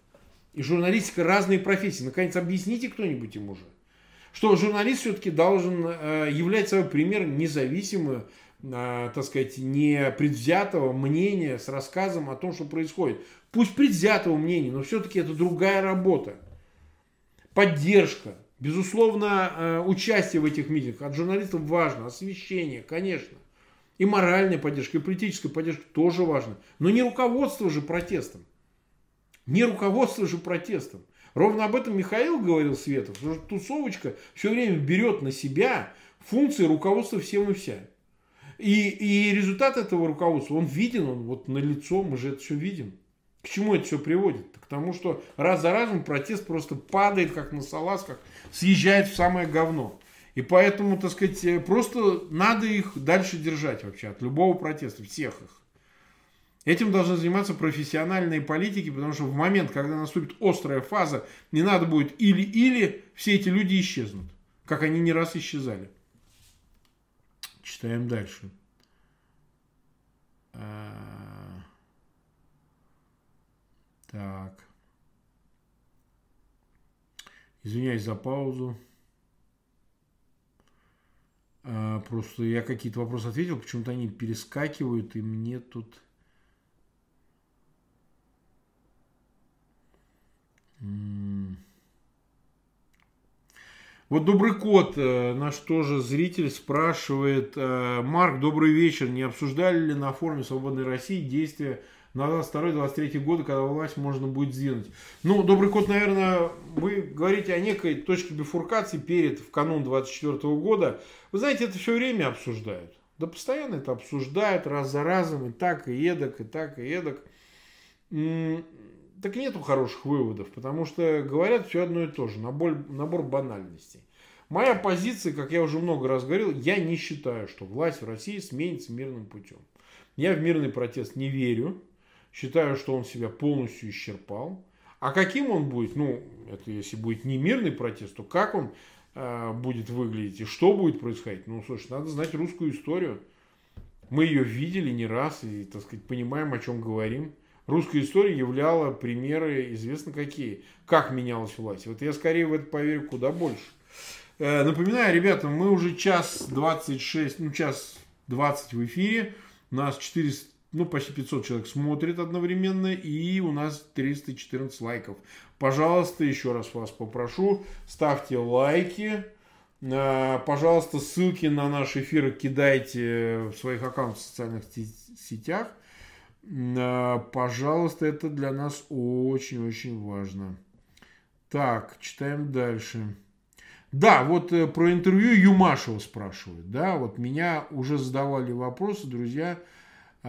и журналистика разные профессии. Наконец, объясните кто-нибудь им уже. Что журналист все-таки должен э, являть собой пример независимого, э, так сказать, не предвзятого мнения с рассказом о том, что происходит. Пусть предвзятого мнения, но все-таки это другая работа. Поддержка, Безусловно, э, участие в этих митингах от журналистов важно, освещение, конечно. И моральная поддержка, и политическая поддержка тоже важно. Но не руководство же протестом. Не руководство же протестом. Ровно об этом Михаил говорил Светов, что тусовочка все время берет на себя функции руководства всем и вся. И, и результат этого руководства, он виден, он вот на лицо, мы же это все видим. К чему это все приводит? К тому, что раз за разом протест просто падает, как на салазках, съезжает в самое говно. И поэтому, так сказать, э, просто надо их дальше держать вообще от любого протеста, всех их. Этим должны заниматься профессиональные политики, потому что в момент, когда наступит острая фаза, не надо будет или-или, все эти люди исчезнут, как они не раз исчезали. Читаем дальше. А, так. Извиняюсь за паузу. А, просто я какие-то вопросы ответил, почему-то они перескакивают, и мне тут... Вот Добрый Кот, э, наш тоже зритель, спрашивает, э, Марк, добрый вечер, не обсуждали ли на форуме Свободной России действия на 22-23 годы, когда власть можно будет сдвинуть? Ну, Добрый Кот, наверное, вы говорите о некой точке бифуркации перед, в канун 24 года. Вы знаете, это все время обсуждают. Да постоянно это обсуждают раз за разом, и так, и эдак, и так, и эдак так нету хороших выводов, потому что говорят все одно и то же, набор, набор банальностей. Моя позиция, как я уже много раз говорил, я не считаю, что власть в России сменится мирным путем. Я в мирный протест не верю, считаю, что он себя полностью исчерпал. А каким он будет, ну, это если будет не мирный протест, то как он э, будет выглядеть и что будет происходить? Ну, слушай, надо знать русскую историю. Мы ее видели не раз и, так сказать, понимаем, о чем говорим русская история являла примеры известно какие. Как менялась власть. Вот я скорее в это поверю куда больше. Э, напоминаю, ребята, мы уже час 26, ну час 20 в эфире. У нас 400, ну почти 500 человек смотрит одновременно. И у нас 314 лайков. Пожалуйста, еще раз вас попрошу, ставьте лайки. Э, пожалуйста, ссылки на наш эфир кидайте в своих аккаунтах в социальных сетях. А, пожалуйста, это для нас очень-очень важно. Так, читаем дальше. Да, вот э, про интервью Юмашева спрашивают. Да, вот меня уже задавали вопросы, друзья. А,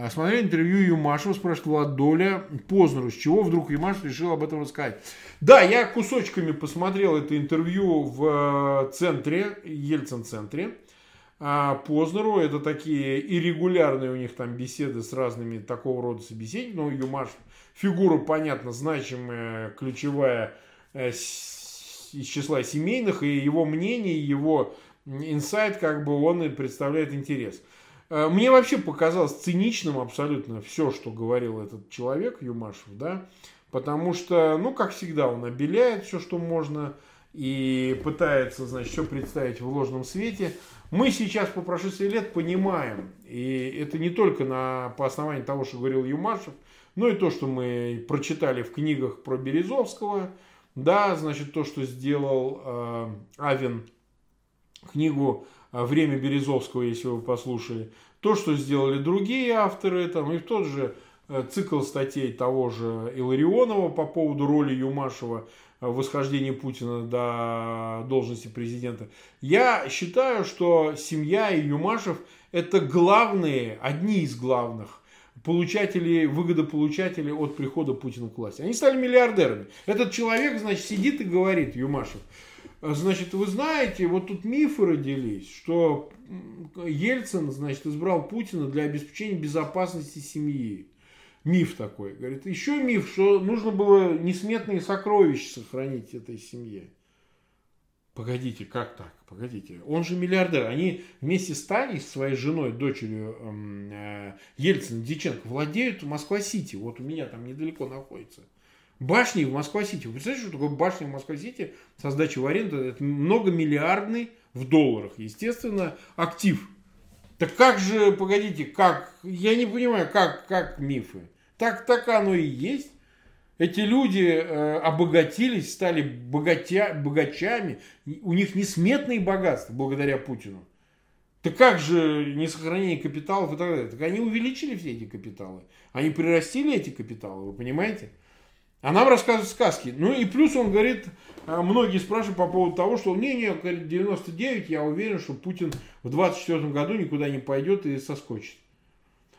смотрели интервью Юмашева, спрашивает Влад Доля Познеру, с чего вдруг Юмашев решил об этом рассказать. Да, я кусочками посмотрел это интервью в э, центре, Ельцин-центре. А Познеру. Это такие иррегулярные у них там беседы с разными такого рода собеседниками. Ну, Юмаш фигура, понятно, значимая, ключевая э, из числа семейных, и его мнение, его инсайт, как бы он и представляет интерес. Э, мне вообще показалось циничным абсолютно все, что говорил этот человек, Юмашев, да, потому что, ну, как всегда, он обеляет все, что можно, и пытается, значит, все представить в ложном свете. Мы сейчас по прошествии лет понимаем, и это не только на, по основании того, что говорил Юмашев, но и то, что мы прочитали в книгах про Березовского, да, значит, то, что сделал э, Авен, книгу «Время Березовского», если вы послушали, то, что сделали другие авторы, там, и в тот же э, цикл статей того же Иларионова по поводу роли Юмашева восхождения Путина до должности президента. Я считаю, что семья и Юмашев это главные, одни из главных получатели, выгодополучатели от прихода Путина к власти. Они стали миллиардерами. Этот человек, значит, сидит и говорит, Юмашев, значит, вы знаете, вот тут мифы родились, что Ельцин, значит, избрал Путина для обеспечения безопасности семьи миф такой. Говорит, еще миф, что нужно было несметные сокровища сохранить этой семье. Погодите, как так? Погодите. Он же миллиардер. Они вместе с Таней, своей женой, дочерью эм, э, Ельцина, Диченко, владеют Москва-Сити. Вот у меня там недалеко находится. Башни в Москва-Сити. Вы представляете, что такое башня в Москва-Сити? Со сдачей в аренду. Это многомиллиардный в долларах, естественно, актив. Так как же, погодите, как? Я не понимаю, как, как мифы? Так, так оно и есть. Эти люди э, обогатились, стали богатя, богачами. У них несметные богатства благодаря Путину. Так как же не сохранение капиталов и так далее? Так они увеличили все эти капиталы. Они прирастили эти капиталы, вы понимаете? А нам рассказывают сказки. Ну и плюс он говорит, э, многие спрашивают по поводу того, что не-не, 99, я уверен, что Путин в 24 году никуда не пойдет и соскочит.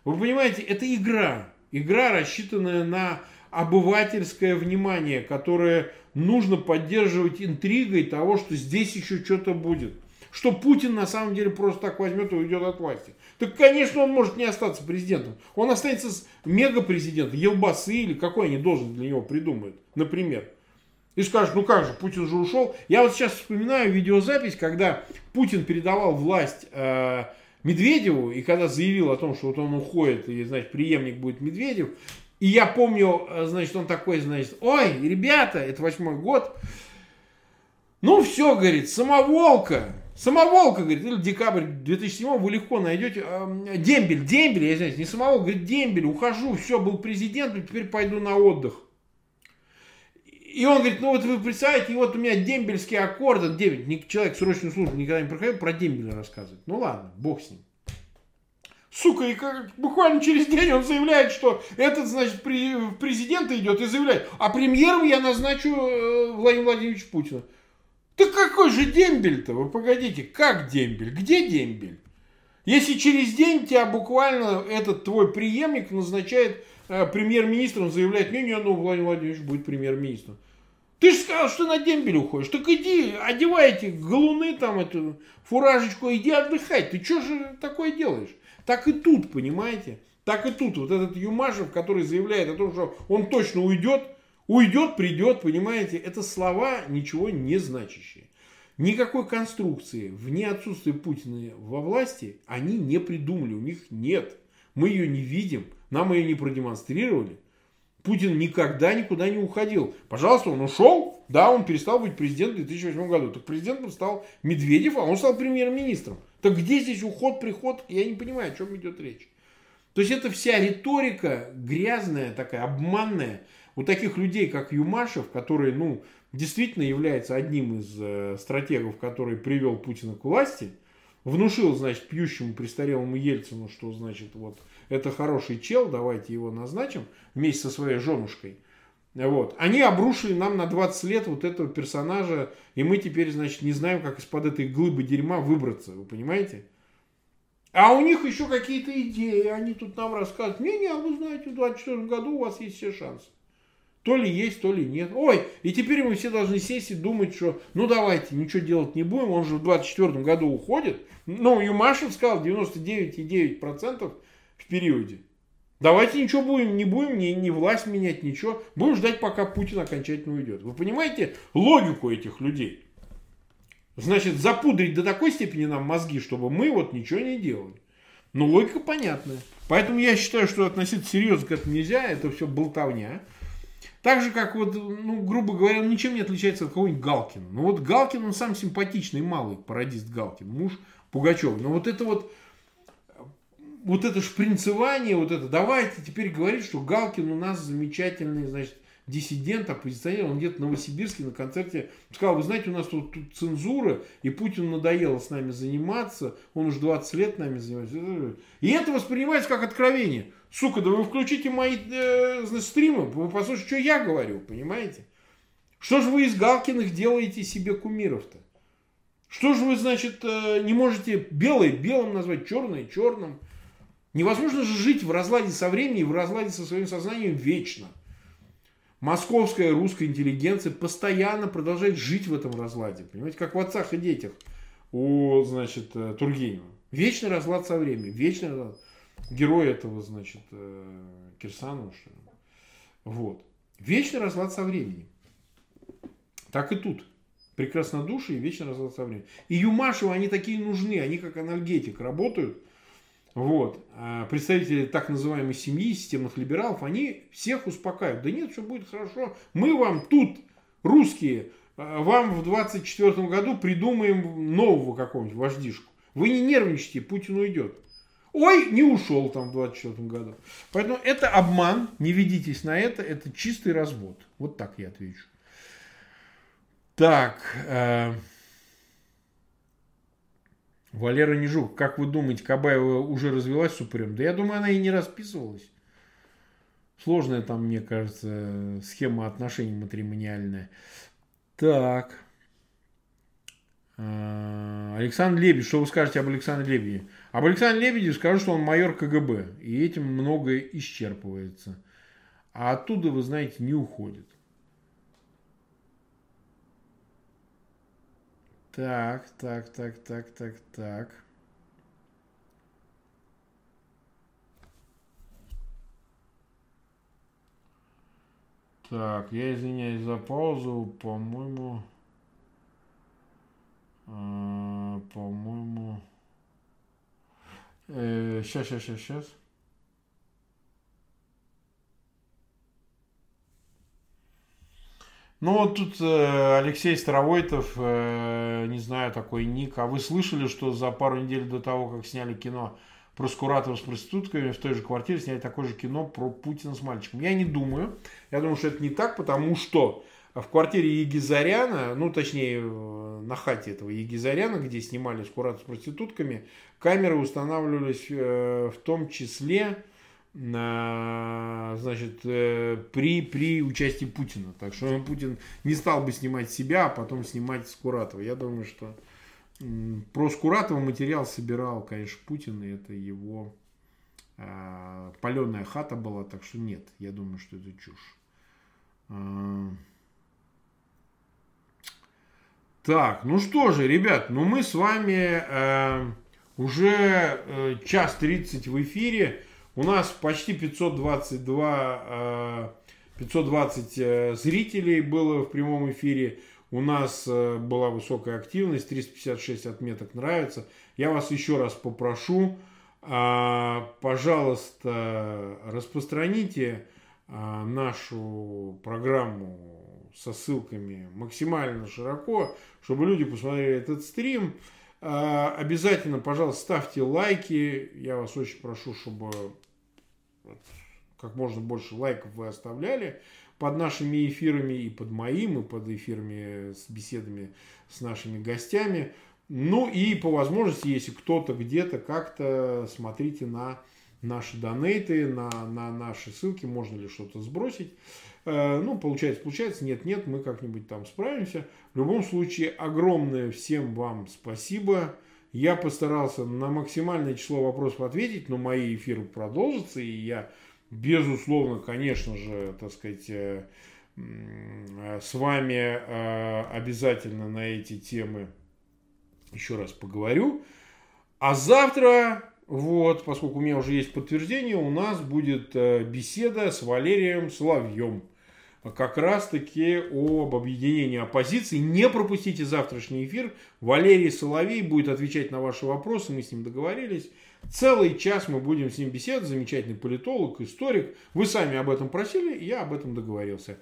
Вы понимаете, это игра. Игра, рассчитанная на обывательское внимание, которое нужно поддерживать интригой того, что здесь еще что-то будет. Что Путин на самом деле просто так возьмет и уйдет от власти. Так, конечно, он может не остаться президентом. Он останется с мега-президентом, Елбасы или какой они должность для него придумают, например. И скажешь, ну как же, Путин же ушел. Я вот сейчас вспоминаю видеозапись, когда Путин передавал власть э, Медведеву, и когда заявил о том, что вот он уходит, и, значит, преемник будет Медведев, и я помню, э, значит, он такой, значит, ой, ребята, это восьмой год, ну все, говорит, самоволка, Самоволка, говорит, или декабрь 2007 вы легко найдете. Э, дембель, дембель, я извиняюсь, не самоволк, говорит, дембель, ухожу, все, был президентом, теперь пойду на отдых. И он говорит, ну вот вы представляете, и вот у меня дембельский аккорд, 9, человек срочную службу никогда не проходил, про дембеля рассказывает. Ну ладно, бог с ним. Сука, и как, буквально через день он заявляет, что этот, значит, при, президента идет и заявляет, а премьером я назначу э, Владимира Владимировича Путина. Да какой же дембель-то? Вы погодите, как дембель? Где дембель? Если через день тебя буквально этот твой преемник назначает э, премьер-министром, заявляет, не-не, ну Владимир Владимирович будет премьер-министром. Ты же сказал, что на дембель уходишь. Так иди, одевай эти галуны, там, эту фуражечку, иди отдыхать. Ты что же такое делаешь? Так и тут, понимаете? Так и тут. Вот этот Юмашев, который заявляет о том, что он точно уйдет, уйдет, придет, понимаете? Это слова ничего не значащие. Никакой конструкции вне отсутствия Путина во власти они не придумали, у них нет. Мы ее не видим, нам ее не продемонстрировали. Путин никогда никуда не уходил. Пожалуйста, он ушел, да, он перестал быть президентом в 2008 году. Так президентом стал Медведев, а он стал премьер-министром. Так где здесь уход, приход, я не понимаю, о чем идет речь. То есть это вся риторика грязная, такая обманная. У таких людей, как Юмашев, который, ну, действительно является одним из э, стратегов, который привел Путина к власти, внушил, значит, пьющему престарелому Ельцину, что, значит, вот, это хороший чел, давайте его назначим вместе со своей женушкой. Вот. Они обрушили нам на 20 лет вот этого персонажа, и мы теперь, значит, не знаем, как из-под этой глыбы дерьма выбраться, вы понимаете? А у них еще какие-то идеи, они тут нам рассказывают, не-не, а вы знаете, в 24 году у вас есть все шансы. То ли есть, то ли нет. Ой, и теперь мы все должны сесть и думать, что ну давайте, ничего делать не будем, он же в 24 году уходит. Ну, Юмашев сказал 99,9% в периоде. Давайте ничего будем, не будем, ни, ни власть менять, ничего. Будем ждать, пока Путин окончательно уйдет. Вы понимаете логику этих людей? Значит, запудрить до такой степени нам мозги, чтобы мы вот ничего не делали. Но логика понятная. Поэтому я считаю, что относиться серьезно к этому нельзя, это все болтовня. Так же, как вот, ну, грубо говоря, он ничем не отличается от кого-нибудь Галкина. Ну вот Галкин, он сам симпатичный, малый пародист Галкин, муж Пугачева. Но вот это вот вот это шпринцевание, вот это, давайте теперь говорить, что Галкин у нас замечательный, значит, диссидент, оппозиционер, он где-то в Новосибирске на концерте сказал, вы знаете, у нас тут, тут цензура, и Путин надоело с нами заниматься, он уже 20 лет нами занимается. И это воспринимается как откровение. Сука, да вы включите мои э, стримы, вы послушайте, что я говорю, понимаете? Что же вы из Галкиных делаете себе кумиров-то? Что же вы, значит, э, не можете белое белым назвать, черное черным? Невозможно же жить в разладе со временем, в разладе со своим сознанием вечно. Московская русская интеллигенция постоянно продолжает жить в этом разладе. Понимаете, как в отцах и детях у, значит, э, Тургенева. Вечный разлад со временем, вечный разлад. Герой этого, значит, э, Кирсанова, что ли. Вот. Вечный разлад со временем. Так и тут. Прекраснодушие и вечный разлад со временем. И Юмашева, они такие нужны, они как анальгетик работают – вот. А представители так называемой семьи, системных либералов, они всех успокаивают. Да нет, все будет хорошо. Мы вам тут, русские, а, вам в 24 году придумаем нового какого-нибудь вождишку. Вы не нервничайте, Путин уйдет. Ой, не ушел там в 24 году. Поэтому это обман, не ведитесь на это, это чистый развод. Вот так я отвечу. Так. Э Валера Нежук, как вы думаете, Кабаева уже развелась с Супрем? Да я думаю, она и не расписывалась. Сложная там, мне кажется, схема отношений матримониальная. Так. А, Александр Лебедь, что вы скажете об Александре Лебеде? Об Александре Лебеде скажу, что он майор КГБ, и этим многое исчерпывается. А оттуда, вы знаете, не уходит. Так, так, так, так, так, так. Так, я извиняюсь за паузу, по-моему, э, по-моему, э, сейчас, сейчас, сейчас, сейчас. Ну вот тут э, Алексей Старовойтов, э, не знаю, такой ник. А вы слышали, что за пару недель до того, как сняли кино про Скуратова с проститутками, в той же квартире сняли такое же кино про Путина с мальчиком? Я не думаю. Я думаю, что это не так, потому что в квартире Егизаряна, ну точнее э, на хате этого Егизаряна, где снимали Скуратов с проститутками, камеры устанавливались э, в том числе значит, э, при, при участии Путина. Так что Путин не стал бы снимать себя, а потом снимать Скуратова. Я думаю, что про Скуратова материал собирал, конечно, Путин, и это его э, паленая хата была, так что нет, я думаю, что это чушь. Э, так, ну что же, ребят, ну мы с вами э, уже э, час тридцать в эфире. У нас почти 522, 520 э, э, зрителей было в прямом эфире. У нас э, была высокая активность, 356 отметок нравится. Я вас еще раз попрошу, пожалуйста, распространите нашу программу со ссылками максимально широко, чтобы люди посмотрели этот стрим. Обязательно, пожалуйста, ставьте лайки. Я вас очень прошу, чтобы как можно больше лайков вы оставляли под нашими эфирами и под моим, и под эфирами с беседами с нашими гостями. Ну и по возможности, если кто-то где-то как-то смотрите на наши донейты, на, на наши ссылки, можно ли что-то сбросить. Э, ну, получается, получается, нет, нет, мы как-нибудь там справимся. В любом случае, огромное всем вам спасибо. Я постарался на максимальное число вопросов ответить, но мои эфиры продолжатся, и я, безусловно, конечно же, так сказать, э, с вами э, обязательно на эти темы еще раз поговорю. А завтра, вот, поскольку у меня уже есть подтверждение, у нас будет э, беседа с Валерием Соловьем как раз-таки об объединении оппозиции. Не пропустите завтрашний эфир. Валерий Соловей будет отвечать на ваши вопросы. Мы с ним договорились. Целый час мы будем с ним беседовать. Замечательный политолог, историк. Вы сами об этом просили, я об этом договорился.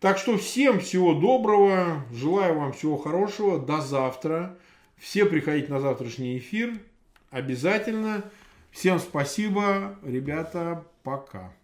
Так что всем всего доброго. Желаю вам всего хорошего. До завтра. Все приходите на завтрашний эфир. Обязательно. Всем спасибо. Ребята, пока.